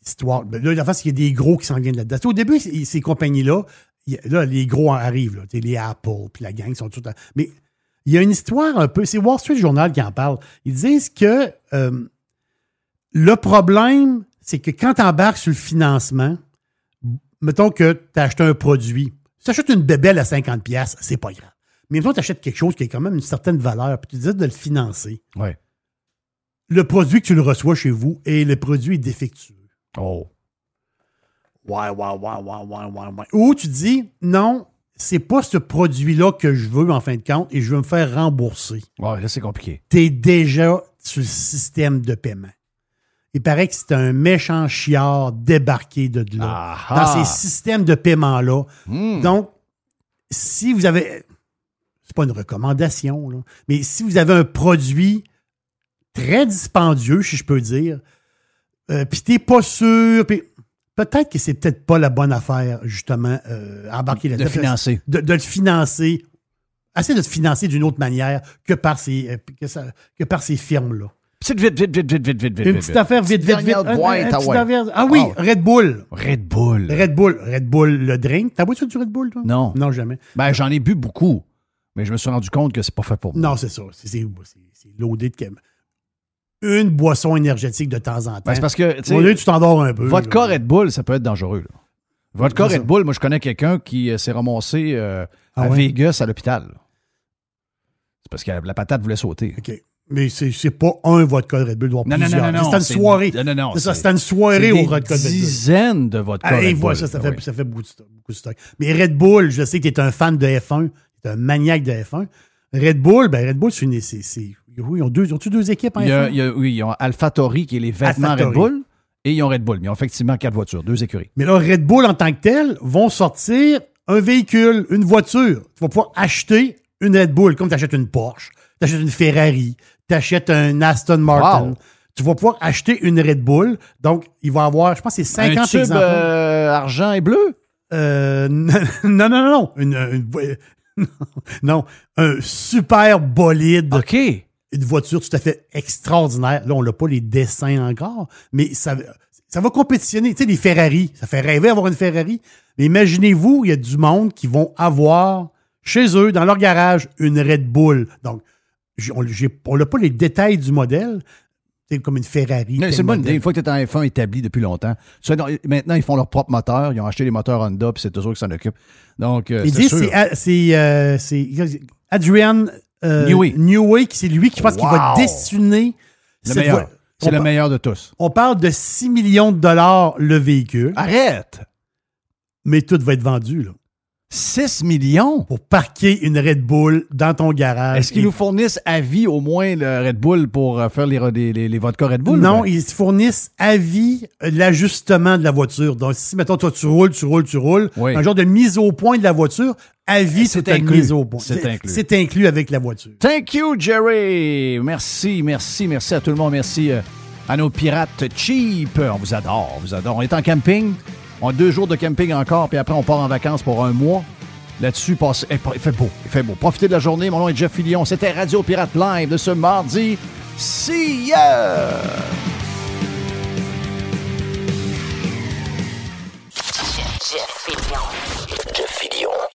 Speaker 4: histoire, ben là, la face, il y a des gros qui s'en viennent là-dedans. Au début, ces, compagnies-là, là, les gros en arrivent, là, les Apple, puis la gang sont tout. Mais il y a une histoire un peu, c'est Wall Street Journal qui en parle. Ils disent que euh, le problème, c'est que quand tu embarques sur le financement, mettons que tu as acheté un produit, si tu achètes une bébelle à 50$, piastres, c'est pas grave. Mais mettons que tu achètes quelque chose qui a quand même une certaine valeur, puis tu décides de le financer.
Speaker 1: Ouais.
Speaker 4: Le produit que tu le reçois chez vous et le produit est défectueux.
Speaker 1: Oh.
Speaker 4: Ouais, ouais, ouais, ouais, ouais, ouais, ouais. Ou tu dis, non, c'est pas ce produit-là que je veux en fin de compte et je veux me faire rembourser.
Speaker 1: Ouais, là, c'est compliqué.
Speaker 4: Tu es déjà sur le système de paiement. Il paraît que c'est un méchant chiard débarqué de là, dans ces systèmes de paiement-là.
Speaker 1: Hmm.
Speaker 4: Donc, si vous avez. C'est pas une recommandation, là, mais si vous avez un produit très dispendieux, si je peux dire, euh, puis t'es pas sûr, puis peut-être que c'est peut-être pas la bonne affaire, justement, euh, embarquer
Speaker 1: De
Speaker 4: là-dedans.
Speaker 1: financer.
Speaker 4: De, de le financer. Essayer de le financer d'une autre manière que par ces, euh, que ça- que par ces firmes-là.
Speaker 1: Petite vite, vite, vite, vite, vite, vite, vite.
Speaker 4: Une petite affaire vite, vite, vite.
Speaker 1: Ah
Speaker 4: Ah oui,
Speaker 1: Ah.
Speaker 4: Red Bull.
Speaker 1: Red Bull.
Speaker 4: Red Bull. Red Bull, le drink. T'as bois du Red Bull, toi?
Speaker 1: Non.
Speaker 4: Non, jamais.
Speaker 1: Ben, j'en ai bu beaucoup, mais je me suis rendu compte que c'est pas fait pour moi.
Speaker 4: Non, c'est ça. C'est c'est- c'est- c'est loadé de Une boisson énergétique de temps en temps.
Speaker 1: Ben, c'est parce que,
Speaker 4: Au lieu, tu t'endors un peu.
Speaker 1: Vodka
Speaker 4: là.
Speaker 1: Red Bull, ça peut être dangereux. Là. Vodka
Speaker 4: C'est ça.
Speaker 1: Red Bull, moi, je connais quelqu'un qui euh, s'est ramassé euh,
Speaker 4: Ah
Speaker 1: à? Vegas à l'hôpital. C'est parce que la patate voulait sauter.
Speaker 4: OK. Mais c'est pas un vodka Red Bull, doit
Speaker 1: Non,
Speaker 4: plusieurs.
Speaker 1: non, non, non,
Speaker 4: C'était
Speaker 1: c'est-
Speaker 4: une soirée.
Speaker 1: non, non, non,
Speaker 4: C'est ça,
Speaker 1: c'est-
Speaker 4: c'était une soirée au vodka Red Bull.
Speaker 1: dizaines de vodka
Speaker 4: Allez,
Speaker 1: Red
Speaker 4: voilà,
Speaker 1: Bull.
Speaker 4: ça, ça,
Speaker 1: Ah
Speaker 4: fait,
Speaker 1: oui.
Speaker 4: ça fait beaucoup de, stock, beaucoup de stock. Mais Red Bull, je sais que tu es un fan de F1, tu es un maniaque de F1. Red Bull, ben Red Bull, c'est une. oui, ils ont deux, ils ont-tu deux équipes en
Speaker 1: Il y a-
Speaker 4: F1?
Speaker 1: il y a- oui, ils ont AlphaTauri qui est les vêtements Red. Bull et ils ont Red Bull. Mais ils ont effectivement quatre voitures, deux écuries.
Speaker 4: Mais là, Red Bull, en tant que tel, vont sortir un véhicule, une voiture. Tu vas pouvoir acheter une Red Bull, comme tu achètes une Porsche, tu achètes une Ferrari, tu achètes un Aston Martin.
Speaker 1: Wow.
Speaker 4: Tu vas pouvoir acheter une Red Bull. Donc, il va avoir, je pense, c'est 50
Speaker 1: Un tube
Speaker 4: exemplaires.
Speaker 1: euh, argent et bleu?
Speaker 4: Euh, non, non, non, non. Une, une- non, un super bolide.
Speaker 1: OK.
Speaker 4: Une voiture tout à fait extraordinaire. Là, on n'a pas les dessins encore, mais ça, ça va compétitionner. Tu sais, les Ferrari, ça fait rêver d'avoir une Ferrari. Mais imaginez-vous, il y a du monde qui vont avoir chez eux, dans leur garage, une Red Bull. Donc, on n'a pas les détails du modèle. C'est comme une Ferrari.
Speaker 1: C'est une bonne
Speaker 4: modèle.
Speaker 1: idée. Une fois que tu es en F1 établi depuis longtemps. Ça, non, maintenant, ils font leur propre moteur. Ils ont acheté les moteurs Honda, puis c'est autres qui s'en occupent. Donc, euh, c'est
Speaker 4: euh, Adrian euh,
Speaker 1: Newey.
Speaker 4: Newey, c'est lui qui pense qu'il va dessiner
Speaker 1: Le meilleur. C'est le meilleur de tous.
Speaker 4: On parle de 6 millions de dollars le véhicule,
Speaker 1: Arrête!
Speaker 4: mais tout va être vendu là,
Speaker 1: 6 millions?
Speaker 4: pour parquer une Red Bull dans ton garage.
Speaker 1: Est-ce qu'ils
Speaker 4: Et-
Speaker 1: nous fournissent à vie au moins le Red Bull pour euh, faire les, les, les, les vodka Red Bull?
Speaker 4: Non,
Speaker 1: Ben,
Speaker 4: ils fournissent à vie euh, l'ajustement de la voiture. Donc, si, mettons, toi, tu roules, tu roules, tu roules,
Speaker 1: Oui.
Speaker 4: un genre de mise au point de la voiture, à vie,
Speaker 1: C'est
Speaker 4: c'est une
Speaker 1: inclus.
Speaker 4: mise au point.
Speaker 1: C'est inclus.
Speaker 4: C'est inclus avec la voiture.
Speaker 1: Thank you, Jerry. Merci, merci, merci à tout le monde. Merci euh, à nos pirates cheap. On vous adore, on vous adore. On est en camping. On a deux jours de camping encore, puis après, on part en vacances pour un mois. Là-dessus, passez- eh, il fait beau, il fait beau. Profitez de la journée. Mon nom est Jeff Fillion. C'était Radio Pirate Live de ce mardi. See ya!
Speaker 3: Jeff Fillion.